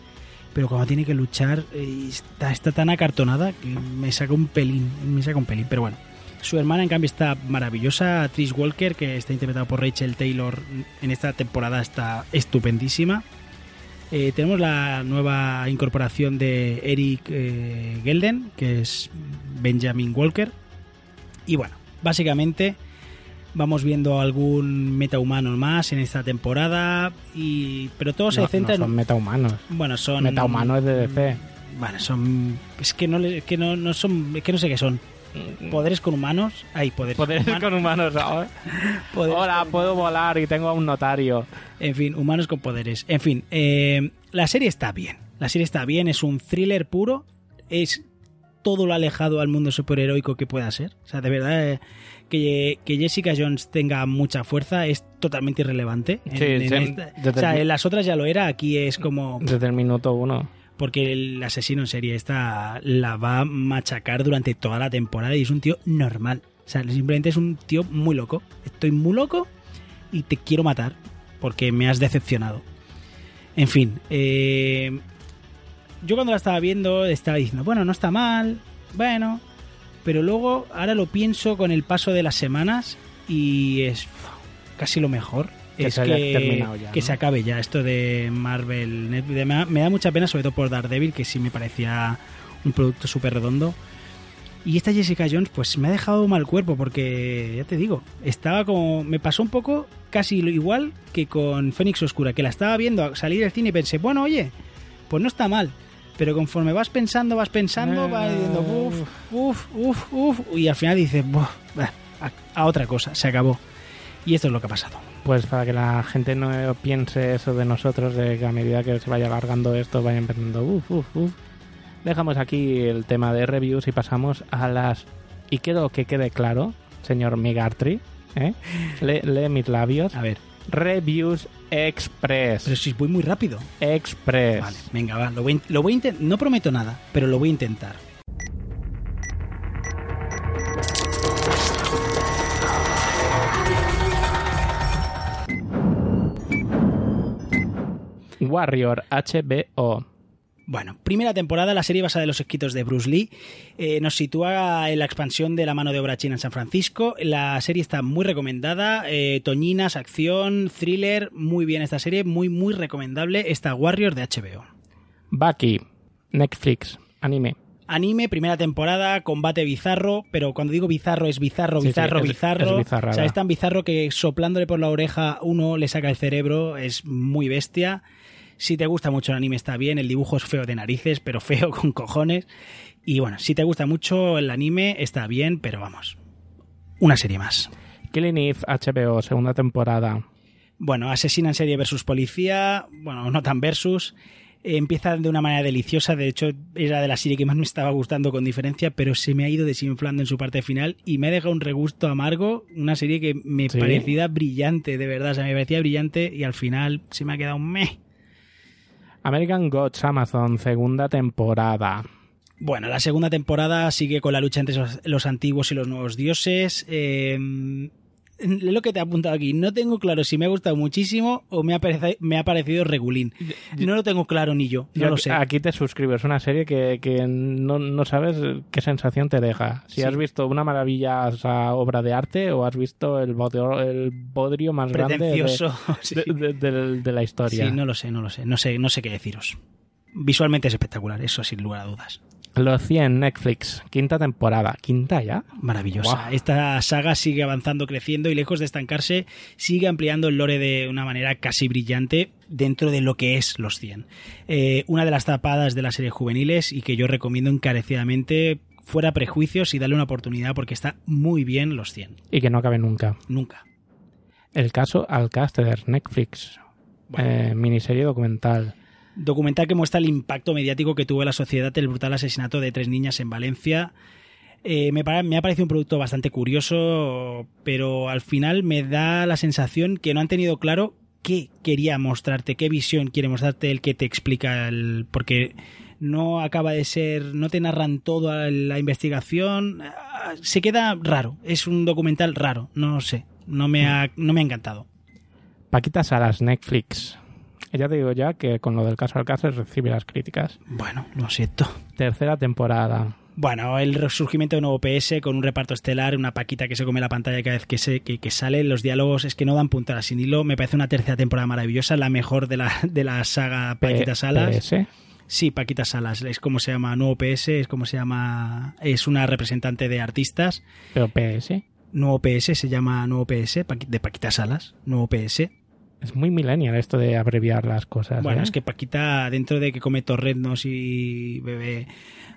pero cuando tiene que luchar eh, está, está tan acartonada que me saca un pelín, me saca un pelín, pero bueno. Su hermana, en cambio, está maravillosa, Trish Walker, que está interpretada por Rachel Taylor en esta temporada, está estupendísima. Eh, tenemos la nueva incorporación de Eric eh, Gelden, que es Benjamin Walker. Y bueno, básicamente vamos viendo algún metahumano más en esta temporada. Y, pero todo se No, centra no son en. metahumanos. Bueno, son. Metahumano es de DC. Bueno, son. Es que no, le- es que no, no son. Es que no sé qué son. Poderes con humanos. Hay poderes, Poderes humanos. con humanos. ¿no? [laughs] Poderes Hola, con- puedo volar y tengo a un notario. En fin, humanos con poderes. En fin, eh, la serie está bien. La serie está bien, es un thriller puro. Es todo lo alejado al mundo superheroico que pueda ser. O sea, de verdad, eh, que, que Jessica Jones tenga mucha fuerza es totalmente irrelevante. En- Sí, en sí, esta- o sea, en las otras ya lo era, aquí es como... Desde el minuto uno. Porque el asesino en serie esta la va a machacar durante toda la temporada y es un tío normal. O sea, simplemente es un tío muy loco. Estoy muy loco y te quiero matar porque me has decepcionado. En fin, eh, yo cuando la estaba viendo estaba diciendo, bueno, no está mal, bueno, pero luego ahora lo pienso con el paso de las semanas y es casi lo mejor. Que es se que, ya, que ¿no? se acabe ya esto de Marvel. Me da, me da mucha pena, sobre todo por Daredevil, que sí me parecía un producto súper redondo. Y esta Jessica Jones, pues me ha dejado mal cuerpo, porque ya te digo, estaba como. Me pasó un poco casi lo igual que con Fénix Oscura, que la estaba viendo salir del cine y pensé, bueno, oye, pues no está mal. Pero conforme vas pensando, vas pensando, vas diciendo, uff, uff, uff, uff, y al final dices, "Buah, a, a otra cosa, se acabó. Y esto es lo que ha pasado. Pues para que la gente no piense eso de nosotros, de que a medida que se vaya alargando esto, vayan pensando, uff, uff, uff. Dejamos aquí el tema de reviews y pasamos a las... Y quiero que quede claro, señor Migartri, ¿eh? [laughs] Lee, lee mis labios. A ver, Reviews Express. pero si voy muy rápido. Express. Vale, venga, va, lo voy, lo voy a No prometo nada, pero lo voy a intentar. Warrior HBO. Bueno, primera temporada, la serie basada en los escritos de Bruce Lee, eh, nos sitúa en la expansión de la mano de obra china en San Francisco. La serie está muy recomendada, eh, toñinas, acción, thriller, muy bien esta serie, muy, muy recomendable, esta Warrior de HBO. Bucky. Netflix. Anime. Anime, primera temporada, combate bizarro, pero cuando digo bizarro es bizarro, Sí, sí, bizarro, es- bizarro. es o sea, es tan bizarro que soplándole por la oreja uno le saca el cerebro, es muy bestia. Si te gusta mucho el anime está bien, el dibujo es feo de narices, pero feo con cojones. Y bueno, si te gusta mucho el anime está bien, pero vamos, una serie más. Killing Eve, HBO, segunda temporada. Bueno, asesina en serie versus policía, bueno, no tan versus. Eh, Empieza de una manera deliciosa, de hecho era de la serie que más me estaba gustando con diferencia, pero se me ha ido desinflando en su parte final y me ha dejado un regusto amargo, una serie que me ¿Sí? parecía brillante, de verdad, o sea, me parecía brillante y al final se me ha quedado un meh. American Gods, Amazon, segunda temporada. Bueno, la segunda temporada sigue con la lucha entre los, antiguos y los nuevos dioses. Eh, [laughs] lo que te he apuntado aquí, no tengo claro si me ha gustado muchísimo o me ha, parece- me ha parecido regulín. No lo tengo claro ni yo, no Yo lo sé. Aquí te suscribo, es una serie que, que no, no sabes qué sensación te deja. Si Sí. has visto una maravillosa obra de arte o has visto el bodrio, el bodrio más grande de, Pretencioso. [laughs] sí. de- de- de- de la historia. Sí, no lo sé, no lo sé. No sé, no sé qué deciros. Visualmente es espectacular, eso sin lugar a dudas. Los 100, Netflix, quinta temporada. ¿Quinta ya? Maravillosa. Esta saga sigue avanzando, creciendo y lejos de estancarse, sigue ampliando el lore de una manera casi brillante dentro de lo que es los 100. Eh, una de las tapadas de las series juveniles y que yo recomiendo encarecidamente fuera prejuicios y darle una oportunidad porque está muy bien los 100. Y que no acabe nunca. Nunca. El caso Alcaster, Netflix. Bueno. Eh, miniserie documental. Documental que muestra el impacto mediático que tuvo en la sociedad el brutal asesinato de tres niñas en Valencia. Eh, me, me ha parecido un producto bastante curioso, pero al final me da la sensación que no han tenido claro qué quería mostrarte, qué visión quiere mostrarte el que te explica el. porque no acaba de ser. no te narran toda la investigación. ah, Se queda raro. Es un documental raro. No sé. No me ha, no me ha encantado. Paquita Salas, Netflix. Ya te digo ya que con lo del caso Alcácer recibe las críticas. Bueno, lo siento. Tercera temporada. Bueno, el resurgimiento de un nuevo PS con un reparto estelar, una paquita que se come la pantalla cada vez que, se, que, que sale, los diálogos es que no dan puntada sin hilo, me parece una tercera temporada maravillosa, la mejor de la, de la saga Paquita P- Salas. PS. Sí, Paquita Salas, es como se llama, nuevo PS, es como se llama, es una representante de artistas. Pero PS. Nuevo PS se llama Nuevo PS, de Paquita Salas, Nuevo PS. Es muy millennial esto de abreviar las cosas. Bueno, ¿eh? es que Paquita, dentro de que come torreznos y bebe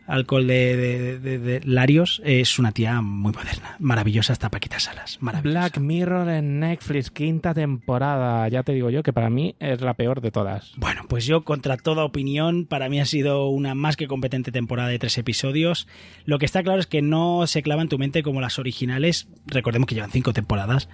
alcohol de, de- de- de Larios, es una tía muy moderna. Maravillosa hasta Paquita Salas. Maravillosa. Black Mirror en Netflix, quinta temporada. Ya te digo yo que para mí es la peor de todas. Bueno, pues yo, contra toda opinión, para mí ha sido una más que competente temporada de tres episodios. Lo que está claro es que no se clava en tu mente como las originales. Recordemos que llevan cinco temporadas.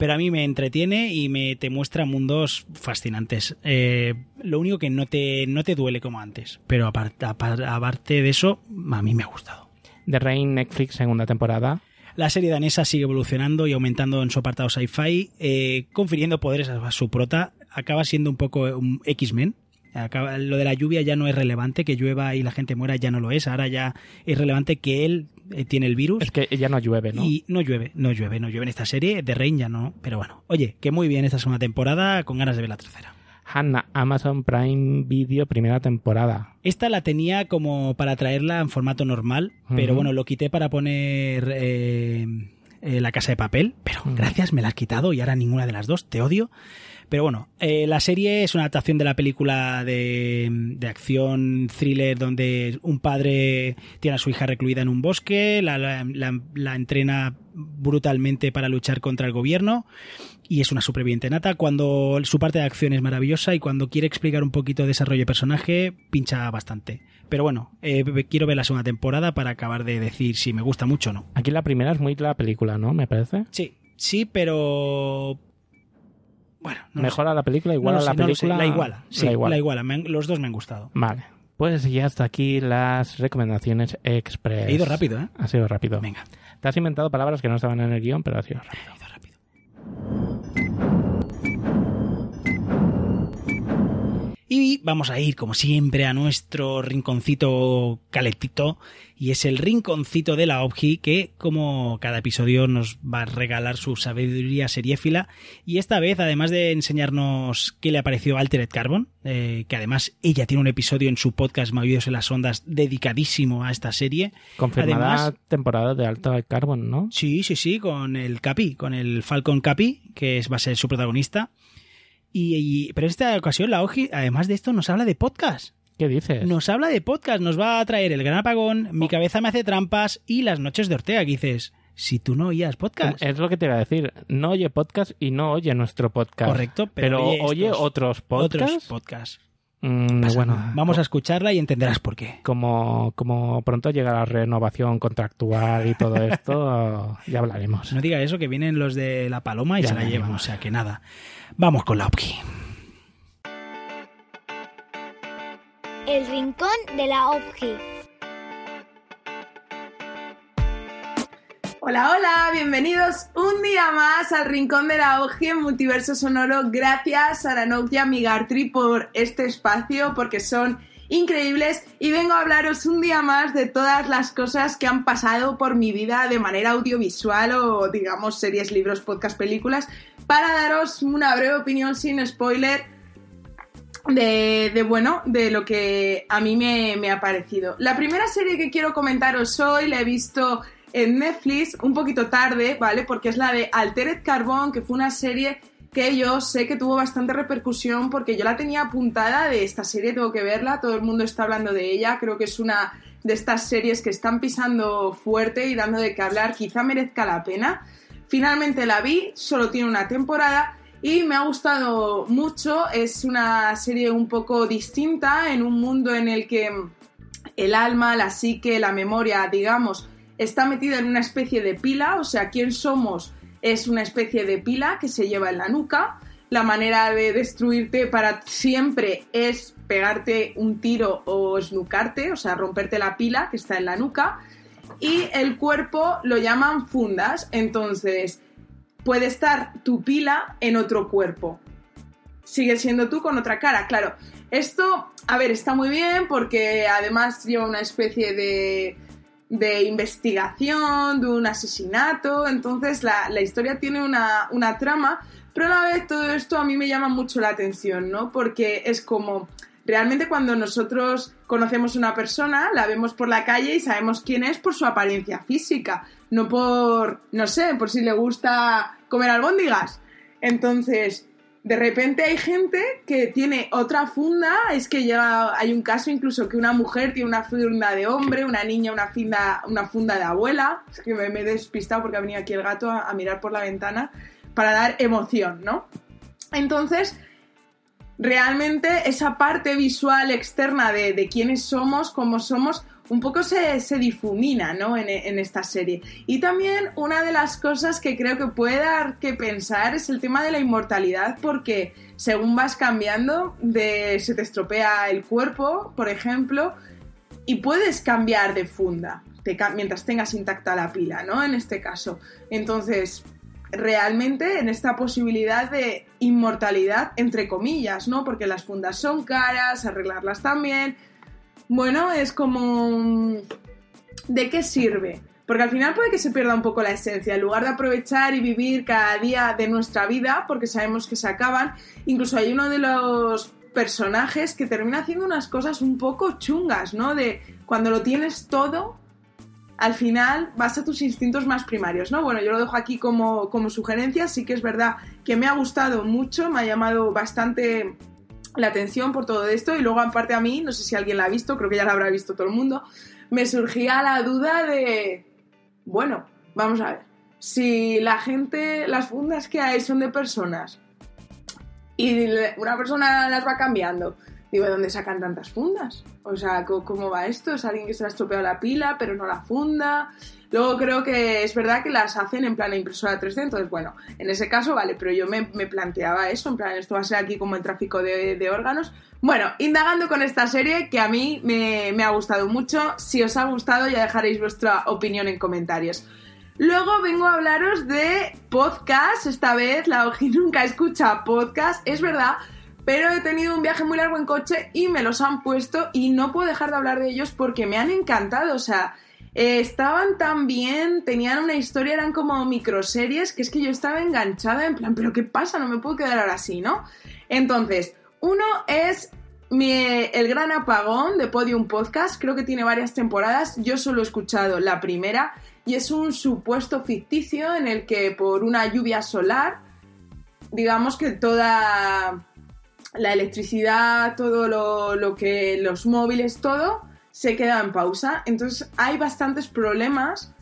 Pero a mí me entretiene y me te muestra mundos fascinantes. Eh, lo único que no te, no te duele como antes. Pero aparte, aparte de eso, a mí me ha gustado. The Rain, Netflix, segunda temporada. La serie danesa sigue evolucionando y aumentando en su apartado sci-fi, eh, confiriendo poderes a su prota. Acaba siendo un poco un X-Men. Acaba- Lo de la lluvia ya no es relevante, que llueva y la gente muera ya no lo es. Ahora ya es relevante que él tiene el virus. Es que ya no llueve, ¿no? Y no llueve, no llueve, no llueve en esta serie. De Rain ya no. Pero bueno, oye, que muy bien esta segunda temporada, con ganas de ver la tercera. Hannah, Amazon Prime Video, primera temporada. Esta la tenía como para traerla en formato normal, pero bueno, lo quité para poner eh, eh, la casa de papel, pero gracias, me la has quitado y ahora ninguna de las dos, te odio. Pero bueno, eh, la serie es una adaptación de la película de, de acción thriller donde un padre tiene a su hija recluida en un bosque, la, la- la- la entrena brutalmente para luchar contra el gobierno y es una superviviente nata. Cuando su parte de acción es maravillosa y cuando quiere explicar un poquito de desarrollo de personaje, pincha bastante. Pero bueno, eh, quiero ver la segunda temporada para acabar de decir si me gusta mucho o no. Aquí la primera es muy la película, ¿no? Me parece. Sí, sí, pero... Bueno, no lo Mejora la película, sé. igual No la no película. La iguala, sí, La la iguala. iguala. Me han- los dos me han gustado. Vale. Pues ya hasta aquí las recomendaciones express. He ido rápido, ¿eh? Ha sido rápido. Venga, Te has inventado palabras que no estaban en el guion, pero ha sido rápido. he ido rápido. Y vamos a ir, como siempre, a nuestro rinconcito calentito. Y es el rinconcito de la OBGI, que como cada episodio nos va a regalar su sabiduría seriéfila. Y esta vez, además de enseñarnos qué le apareció Altered Carbon, eh, que además ella tiene un episodio en su podcast Movidos en las Ondas dedicadísimo a esta serie. Confirmada Además- temporada de Alta Carbon, ¿no? Sí, sí, sí, con el Capi, con el Falcon Capi, que es, va a ser su protagonista. Y, y- pero en esta ocasión la OGI, además de esto, nos habla de podcast. ¿Qué dices? Nos habla de podcast, nos va a traer el gran apagón, mi cabeza me hace trampas y las noches de Ortega. Que dices, si tú no oías podcast. Es lo que te iba a decir. No oye podcast y no oye nuestro podcast. Correcto, pero oye oye estos otros podcasts. Otros podcasts. Mm, Pasa bueno, nada. vamos a escucharla y entenderás por qué. como, como pronto llega la renovación contractual y todo esto, [laughs] ya hablaremos. No diga eso, que vienen los de la paloma y Ya se la llevan. O sea que nada. Vamos con la OGI. El rincón de la OBGI. Hola, hola, bienvenidos un día más al Rincón de la OG en Multiverso Sonoro. Gracias a Aranok y a Migartri por este espacio, porque son increíbles y vengo a hablaros un día más de todas las cosas que han pasado por mi vida de manera audiovisual o digamos series, libros, podcast, películas, para daros una breve opinión sin spoiler de, bueno, de lo que a mí me ha parecido. La primera serie que quiero comentaros hoy la he visto en Netflix un poquito tarde, ¿vale? Porque es la de Altered Carbon, que fue una serie que yo sé que tuvo bastante repercusión porque yo la tenía apuntada de esta serie, tengo que verla, todo el mundo está hablando de ella, creo que es una de estas series que están pisando fuerte y dando de qué hablar, quizá merezca la pena. Finalmente la vi, solo tiene una temporada y me ha gustado mucho, es una serie un poco distinta en un mundo en el que el alma, la psique, la memoria, digamos, está metida en una especie de pila, o sea, quién somos es una especie de pila que se lleva en la nuca. La manera de destruirte para siempre es pegarte un tiro o esnucarte, o sea, romperte la pila que está en la nuca. Y el cuerpo lo llaman fundas, entonces puede estar tu pila en otro cuerpo. Sigue siendo tú con otra cara, claro. Esto, a ver, está muy bien porque además lleva una especie de, de investigación, de un asesinato, entonces la, la historia tiene una, una, trama, pero a la vez todo esto a mí me llama mucho la atención, ¿no? Porque es como, realmente cuando nosotros conocemos una persona, la vemos por la calle y sabemos quién es por su apariencia física, no por, no sé, por si le gusta comer albóndigas. Entonces, de repente hay gente que tiene otra funda, es que ya hay un caso incluso que una mujer tiene una funda de hombre, una niña una funda, una funda de abuela, es que me, he despistado porque ha venido aquí el gato a, a, mirar por la ventana para dar emoción, ¿no? Entonces, realmente esa parte visual externa de, de quiénes somos, cómo somos, un poco se, se difumina ¿no? en, en, esta serie. Y también una de las cosas que creo que puede dar que pensar es el tema de la inmortalidad, porque según vas cambiando, de, se te estropea el cuerpo, por ejemplo, y puedes cambiar de funda mientras tengas intacta la pila, ¿no? En este caso. Entonces, realmente en esta posibilidad de inmortalidad, entre comillas, ¿no? Porque las fundas son caras, arreglarlas también bueno, es como... ¿De qué sirve? Porque al final puede que se pierda un poco la esencia. En lugar de aprovechar y vivir cada día de nuestra vida, porque sabemos que se acaban, incluso hay uno de los personajes que termina haciendo unas cosas un poco chungas, ¿no? De cuando lo tienes todo, al final vas a tus instintos más primarios, ¿no? Bueno, yo lo dejo aquí como, como sugerencia, sí que es verdad que me ha gustado mucho, me ha llamado bastante la atención por todo esto. Y luego aparte a mí, no sé si alguien la ha visto, creo que ya la habrá visto todo el mundo, me surgía la duda de, bueno, vamos a ver, si la gente, las fundas que hay son de personas y una persona las va cambiando, digo, ¿de dónde sacan tantas fundas? O sea, ¿cómo va esto? ¿Es alguien que se le ha estropeado la pila pero no la funda? Luego creo que es verdad que las hacen en plan impresora 3D, entonces bueno, en ese caso vale, pero yo me, me planteaba eso, en plan, esto va a ser aquí como el tráfico de, de órganos. Bueno, indagando con esta serie que a mí me, me, ha gustado mucho, si os ha gustado ya dejaréis vuestra opinión en comentarios. Luego vengo a hablaros de podcast, esta vez la OGI [laughs] nunca escucha podcast, es verdad, pero he tenido un viaje muy largo en coche y me los han puesto y no puedo dejar de hablar de ellos porque me han encantado, o sea, eh, estaban tan bien, tenían una historia, eran como microseries, que es que yo estaba enganchada en plan, pero ¿qué pasa? No me puedo quedar ahora así, ¿no? Entonces, uno es el Gran Apagón de Podium Podcast, creo que tiene varias temporadas, yo solo he escuchado la primera y es un supuesto ficticio en el que por una lluvia solar, digamos que toda la electricidad, todo lo, lo que los móviles, todo, se queda en pausa. Entonces hay bastantes problemas,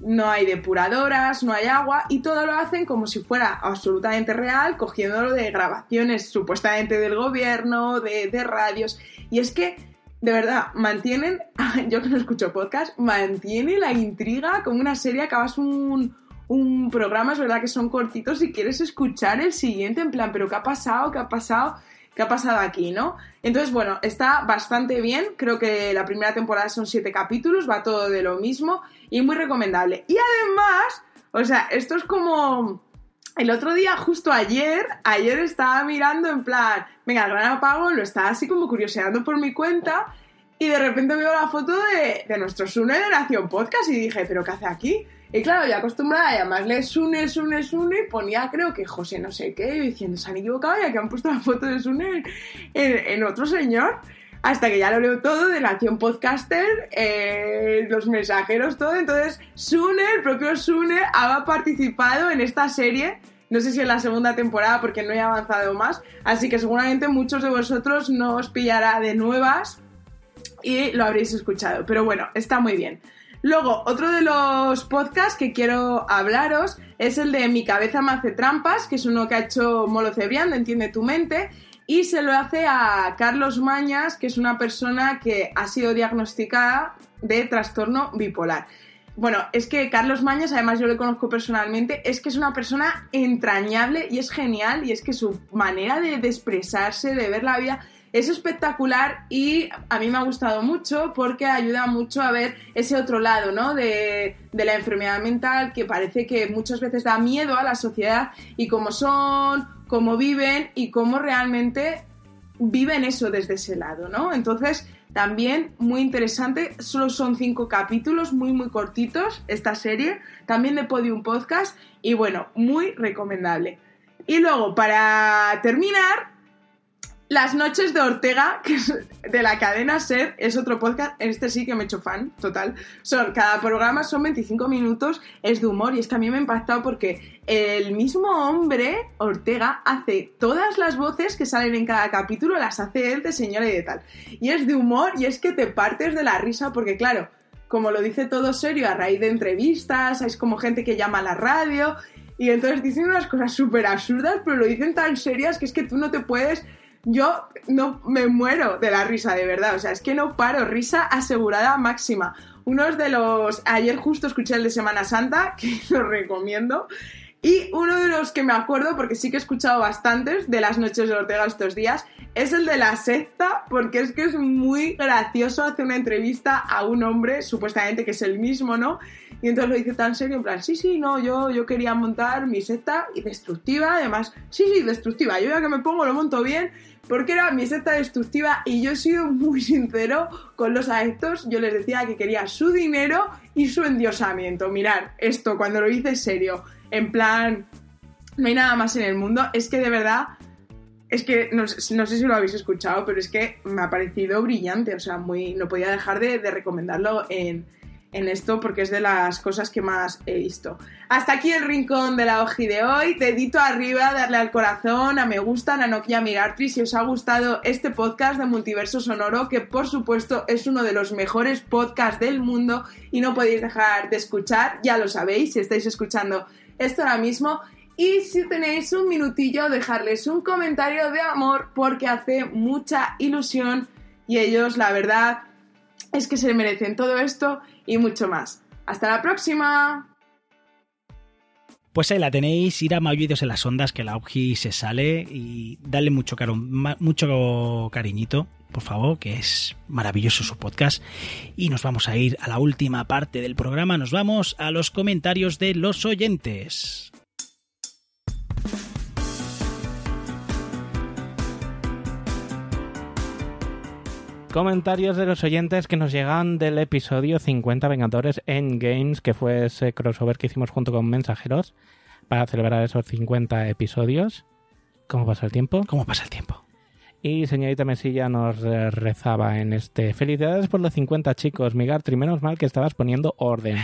no hay depuradoras, no hay agua y todo lo hacen como si fuera absolutamente real, cogiéndolo de grabaciones supuestamente del gobierno, de, de radios. Y es que, de verdad, mantienen, [laughs] yo que no escucho podcast, mantiene la intriga como una serie, acabas un, un programa, es verdad que son cortitos y quieres escuchar el siguiente en plan, pero ¿qué ha pasado? ¿Qué ha pasado? ¿Qué ha pasado aquí, no? Entonces, bueno, está bastante bien. Creo que la primera temporada son siete capítulos, va todo de lo mismo y muy recomendable. Y además, o sea, esto es como. El otro día, justo ayer, ayer estaba mirando en plan, venga, el gran apago, lo estaba así como curioseando por mi cuenta y de repente veo la foto de, de nuestro Sune de Nación Podcast y dije, ¿pero qué hace aquí? Y claro, ya acostumbrada a llamarle Sune, Sune, Sune, ponía creo que José no sé qué, diciendo, se han equivocado ya que han puesto la foto de Sune en, otro señor. Hasta que ya lo leo todo de Nación Podcaster, eh, los mensajeros, todo. Entonces, Sune, el propio Sune, ha participado en esta serie. No sé si en la segunda temporada, porque no he avanzado más. Así que seguramente muchos de vosotros no os pillará de nuevas y lo habréis escuchado. Pero bueno, está muy bien. Luego, otro de los podcasts que quiero hablaros es el de Mi cabeza me hace trampas, que es uno que ha hecho Molo Cebrián, Entiende tu mente, y se lo hace a Carlos Mañas, que es una persona que ha sido diagnosticada de trastorno bipolar. Bueno, es que Carlos Mañas, además yo le conozco personalmente, es que es una persona entrañable y es genial y es que su manera de, de expresarse, de ver la vida, es espectacular y a mí me ha gustado mucho porque ayuda mucho a ver ese otro lado, ¿no? De, la enfermedad mental que parece que muchas veces da miedo a la sociedad y cómo son, cómo viven y cómo realmente viven eso desde ese lado, ¿no? Entonces, también muy interesante, solo son cinco capítulos, muy muy cortitos esta serie, también de Podium Podcast y bueno, muy recomendable. Y luego, para terminar, las noches de Ortega, que es de la cadena SER, es otro podcast. Este sí que me he hecho fan, total. Son, cada programa son 25 minutos, es de humor y es que a mí me ha impactado porque el mismo hombre, Ortega, hace todas las voces que salen en cada capítulo, las hace él de señora y de tal. Y es de humor y es que te partes de la risa porque, claro, como lo dice todo serio a raíz de entrevistas, es como gente que llama a la radio y entonces dicen unas cosas súper absurdas, pero lo dicen tan serias que es que tú no te puedes yo no me muero de la risa, de verdad. O sea, es que no paro, risa asegurada máxima. Uno de los. Ayer justo escuché el de Semana Santa, [laughs] que lo recomiendo. Y uno de los que me acuerdo, porque sí que he escuchado bastantes de las noches de Ortega estos días, es el de la secta, porque es que es muy gracioso hacer una entrevista a un hombre, supuestamente que es el mismo, ¿no? Y entonces lo dice tan serio, en plan, sí, sí, no, yo, yo quería montar mi secta y destructiva, además, sí, sí, destructiva, yo ya que me pongo lo monto bien, porque era mi secta destructiva y yo he sido muy [laughs] sincero con los adeptos. Yo les decía que quería su dinero y su endiosamiento. Mirar, esto cuando lo hice serio, en plan, no hay nada más en el mundo, es que de verdad, es que no, sé si lo habéis escuchado, pero es que me ha parecido brillante, o sea, muy, no podía dejar de recomendarlo en, en esto porque es de las cosas que más he visto. Hasta aquí el rincón de la Oji de hoy. Dedito arriba, darle al corazón, a me gusta, a Nokia Migartri si os ha gustado este podcast de Multiverso Sonoro, que por supuesto es uno de los mejores podcasts del mundo y no podéis dejar de escuchar, ya lo sabéis, si estáis escuchando esto ahora mismo. Y si tenéis un minutillo, dejarles un comentario de amor porque hace mucha ilusión y ellos, la verdad, es que se merecen todo esto y mucho más. ¡Hasta la próxima! Pues ahí la tenéis, ir a Maullidos en las ondas, que la Augi se sale y darle mucho, caro, mucho cariñito, por favor, que es maravilloso su podcast. Y nos vamos a ir a la última parte del programa, nos vamos a los comentarios de los oyentes. Comentarios de los oyentes que nos llegan del episodio 50 Vengadores Endgames, que fue ese crossover que hicimos junto con Mensajeros para celebrar esos 50 episodios. ¿Cómo pasa el tiempo? ¿Cómo pasa el tiempo? Y señorita Mesilla nos rezaba en este. Felicidades por los 50 chicos, Migartri. Menos mal que estabas poniendo orden.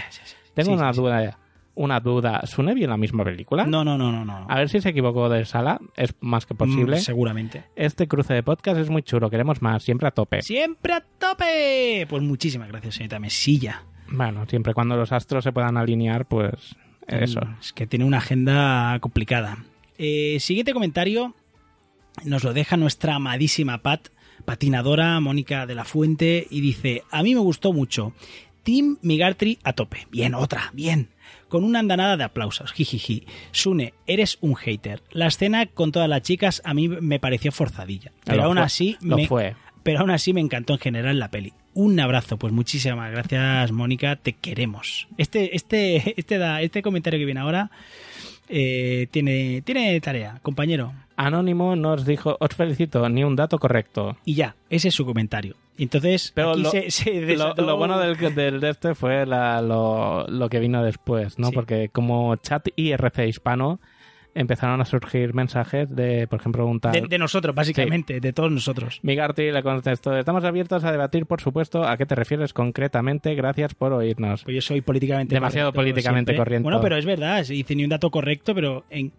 Tengo Sí, una duda. Una duda. ¿Sune vio la misma película? No, no, no, no, no. A ver si se equivocó de sala. Es más que posible. Mm, seguramente. Este cruce de podcast es muy chulo. Queremos más. Siempre a tope. ¡Siempre a tope! Pues muchísimas gracias, señorita Mesilla. Bueno, siempre cuando los astros se puedan alinear, pues eso. Mm, Es que tiene una agenda complicada. Eh, siguiente comentario nos lo deja nuestra amadísima Pat, patinadora Mónica de la Fuente, y dice: A mí me gustó mucho. Team Migartri a tope. Bien, otra, bien. Con una andanada de aplausos. Jijiji. Sune, eres un hater. La escena con todas las chicas a mí me pareció forzadilla. Pero Lo aún fue, así Lo me, fue. pero aún así me encantó en general la peli. Un abrazo, pues muchísimas gracias, Mónica, te queremos. Este, este, este, da- este comentario que viene ahora eh, tiene, tiene tarea, compañero. Anónimo nos dijo: Os felicito, ni un dato correcto. Y ya, ese es su comentario. Entonces, Pero aquí lo- se, se Lo, desató- lo bueno del, del de este fue la- lo, lo que vino después, ¿no? Sí. Porque como chat IRC hispano empezaron a surgir mensajes de, por ejemplo, un tal... de, de nosotros, básicamente, de todos nosotros. Migarty le contestó, estamos abiertos a debatir, por supuesto, a qué te refieres concretamente, gracias por oírnos. Pues yo soy políticamente Demasiado correcto políticamente siempre. corriente. Bueno, pero es verdad, se dice ni un dato correcto, pero en...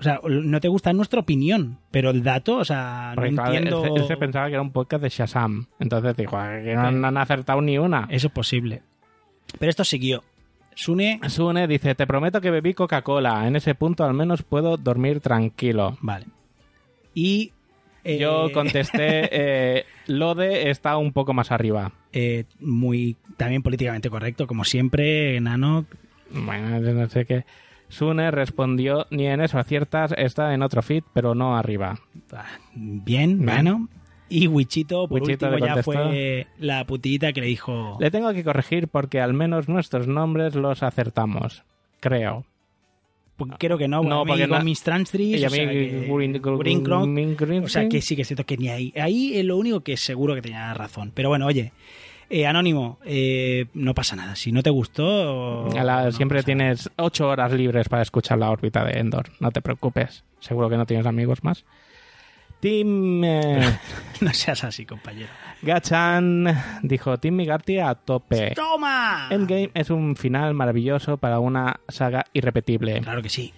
O sea, no te gusta nuestra opinión, pero el dato, o sea, Porque no claro, él, entiendo... se- él se pensaba que era un podcast de Shazam. Entonces dijo, "Ah, que no, no han acertado ni una. Eso es posible. Pero esto siguió. Sune... Sune dice, te prometo que bebí Coca-Cola. En ese punto al menos puedo dormir tranquilo. Vale. Y... eh, Yo contesté, [laughs] eh, Lode está un poco más arriba. eh, muy también políticamente correcto, como siempre, Nano. Bueno, yo no sé qué. Sune respondió, ni en eso aciertas, está en otro feed, pero no arriba. ah, Bien, Bien. bueno. Y Wichito, por Wichito último, ya fue la putita que le dijo... Le tengo que corregir porque al menos nuestros nombres los acertamos. Creo. Creo que no, No, porque na- mis Transtris, Y a o mí, sea que- o sea que sí que es cierto que ni ahí. Ahí es lo único que seguro que tenía razón. Pero bueno, oye, eh, Anónimo, eh, no pasa nada. Si no te gustó... A la- no siempre tienes ocho horas libres para escuchar la órbita de Endor. No te preocupes. Seguro que no tienes amigos más. Team eh. [laughs] No seas así, compañero. Gachan dijo Team Migarty a tope. ¡Toma! Endgame es un final maravilloso para una saga irrepetible. Claro que sí.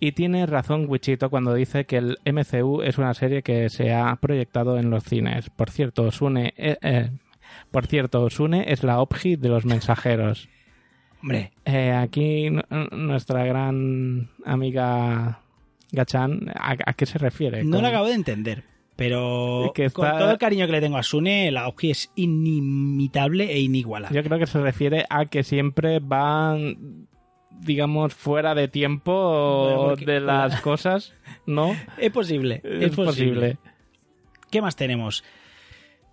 Y tiene razón Wichito cuando dice que el MCU es una serie que se ha proyectado en los cines. Por cierto, Sune, eh, eh, por cierto, Sune es la OPGI de los mensajeros. Hombre, Eh, aquí nuestra gran amiga Gachan, ¿a, a qué se refiere? no lo acabo de entender. Pero Que está- con todo el cariño que le tengo a Sune, la Oji es inimitable e inigualable. Yo creo que se refiere a que siempre van, digamos, fuera de tiempo Bueno, de las cosas, ¿no? [laughs] Es posible, es, Es posible. ¿Qué más tenemos?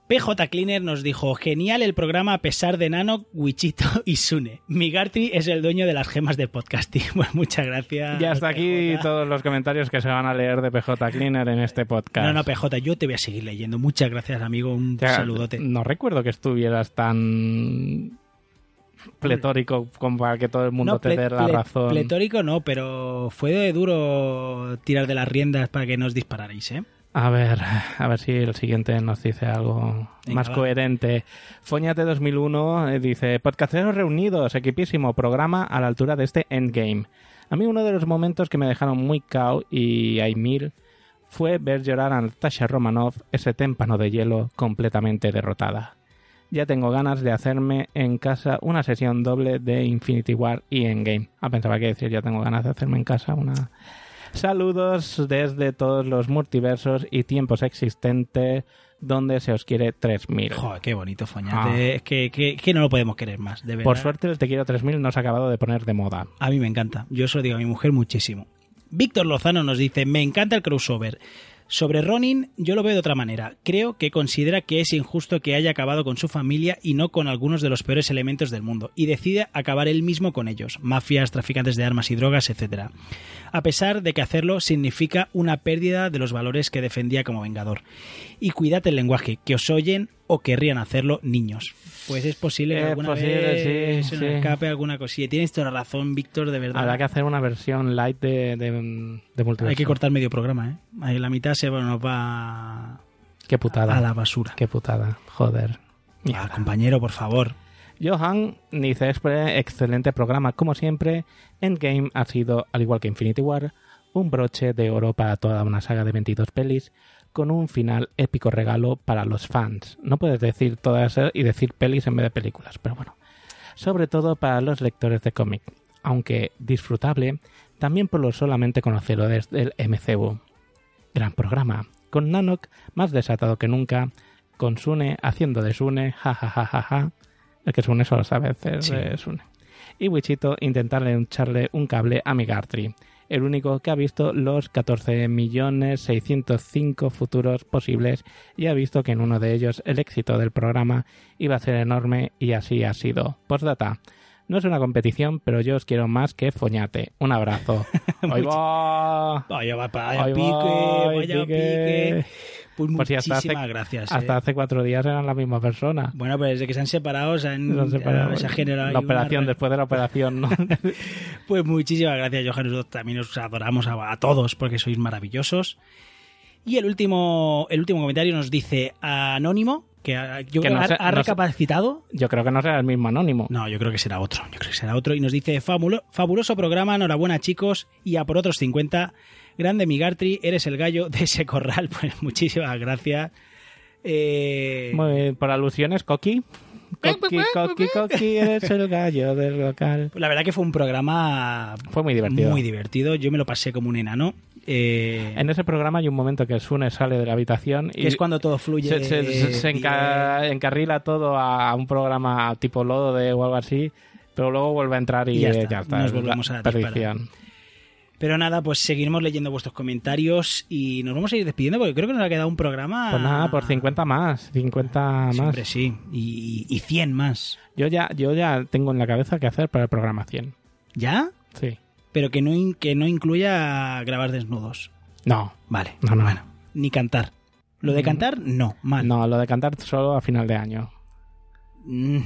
PJ Cleaner nos dijo, genial el programa a pesar de Nano, Wichito y Sune. Migartri es el dueño de las gemas de podcasting. [laughs] Bueno, muchas gracias. Ya hasta aquí todos los comentarios que se van a leer de PJ Cleaner en este podcast. No, no, PJ, yo te voy a seguir leyendo. Muchas gracias, amigo. Un saludote. No recuerdo que estuvieras tan pletórico como para que todo el mundo No, te dé la razón. Pletórico no, pero fue duro tirar de las riendas para que nos dispararais, ¿eh? A ver, a ver si el siguiente nos dice algo Venga, más va. coherente. Foñate 2001 eh, dice, podcasteros reunidos, equipísimo, programa a la altura de este endgame. A mí uno de los momentos que me dejaron muy cao y hay mil fue ver llorar a Natasha Romanoff, ese témpano de hielo completamente derrotada. Ya tengo ganas de hacerme en casa una sesión doble de Infinity War y Endgame. Ah, pensaba que decir ya tengo ganas de hacerme en casa una... Saludos desde todos los multiversos y tiempos existentes donde se os quiere 3000. Joder, qué bonito, Foñate. Es que, que- que no lo podemos querer más, de verdad. Ah. Por suerte el Te quiero 3000 no se ha acabado de poner de moda. A mí me encanta. Yo se lo digo a mi mujer muchísimo. Víctor Lozano nos dice, me encanta el crossover. Sobre Ronin, yo lo veo de otra manera. Creo que considera que es injusto que haya acabado con su familia y no con algunos de los peores elementos del mundo, y decide acabar él mismo con ellos, mafias, traficantes de armas y drogas, etc. A pesar de que hacerlo significa una pérdida de los valores que defendía como vengador. Y cuidad el lenguaje, que os oyen o querrían hacerlo niños. Pues es posible que Es alguna posible, vez sí, se nos sí. escape alguna cosilla. Tienes toda la razón, Víctor, de verdad. Habrá que hacer una versión light de, de. Hay que cortar medio programa, ¿eh? Ahí la mitad se va- nos va Qué putada. a la basura. Qué putada. Joder. Ah, compañero, por favor. Johan dice, "Expre- excelente programa, como siempre. Endgame ha sido, al igual que Infinity War, un broche de oro para toda una saga de 22 pelis, con un final épico regalo para los fans. No puedes decir todas y decir pelis en vez de películas, pero bueno. Sobre todo para los lectores de cómic, aunque disfrutable, también por los solamente conocedores del MCU. Gran programa, con Nanok más desatado que nunca, con Sune haciendo de Sune, ja ja ja ja ja. El que Sune solo sabe hacer Sí. de Sune. Y Wichito intentarle echarle un cable a Migartri, el único que ha visto los 14.605 futuros posibles y ha visto que en uno de ellos el éxito del programa iba a ser enorme y así ha sido. Postdata. No es una competición, pero yo os quiero más que foñate. Un abrazo. [laughs] ¡Ahí va! Vaya, va- vaya pique, voy, vaya pique. pique. Pues Pues hasta muchísimas hace- gracias. Hasta eh. hace cuatro días eran la misma persona. Bueno, pues desde que se han separado, se han, se ha generado ahí la operación, ra- después de la operación, ¿no? [laughs] Pues muchísimas gracias, Johan. Nosotros también os adoramos a, a todos porque sois maravillosos. Y el último, el último comentario nos dice Anónimo, que ha- yo Que no ha, no recapacitado. Yo creo que no será el mismo anónimo. No, yo creo que será otro. Yo creo que será otro. Y nos dice fabulo- fabuloso programa, enhorabuena chicos. Y a por otros 50. Grande Migartri, eres el gallo de ese corral. [laughs] Pues muchísimas gracias. Eh, Muy bien, por alusiones, Coqui. Coqui, Coqui, Coqui, eres el gallo del local. la verdad que fue un programa Fue muy divertido. muy divertido. Yo me lo pasé como un enano. Eh, En ese programa hay un momento que Sune sale de la habitación y que es cuando todo fluye. se, se- se- se enca- encarrila todo a un programa tipo lodo de o algo así, pero luego vuelve a entrar y, ya está, ya está. nos la volvemos a disparar. perdición. Pero nada, pues seguiremos leyendo vuestros comentarios y nos vamos a ir despidiendo porque creo que nos ha quedado un programa. Pues nada, por 50 más, 50 más. Siempre sí. Y, y 100 más. Yo ya, yo ya tengo en la cabeza qué hacer para el programa 100. ¿Ya? Sí. Pero que no, que no incluya grabar desnudos. No, Vale. no, no. Bueno, ni cantar. Lo de Mm. cantar, no. Mal. No, lo de cantar solo a final de año. Mm,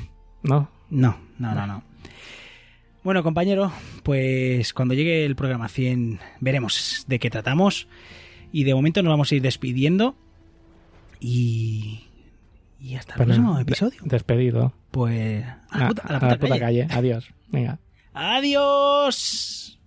¿No? No, no, no, no. Bueno, compañero, pues cuando llegue el programa 100 veremos de qué tratamos. Y de momento nos vamos a ir despidiendo. Y. Y hasta el Pues próximo episodio. de- despedido. Pues. A la Ah, puta, a la puta calle. calle. Adiós. Venga. ¡Adiós!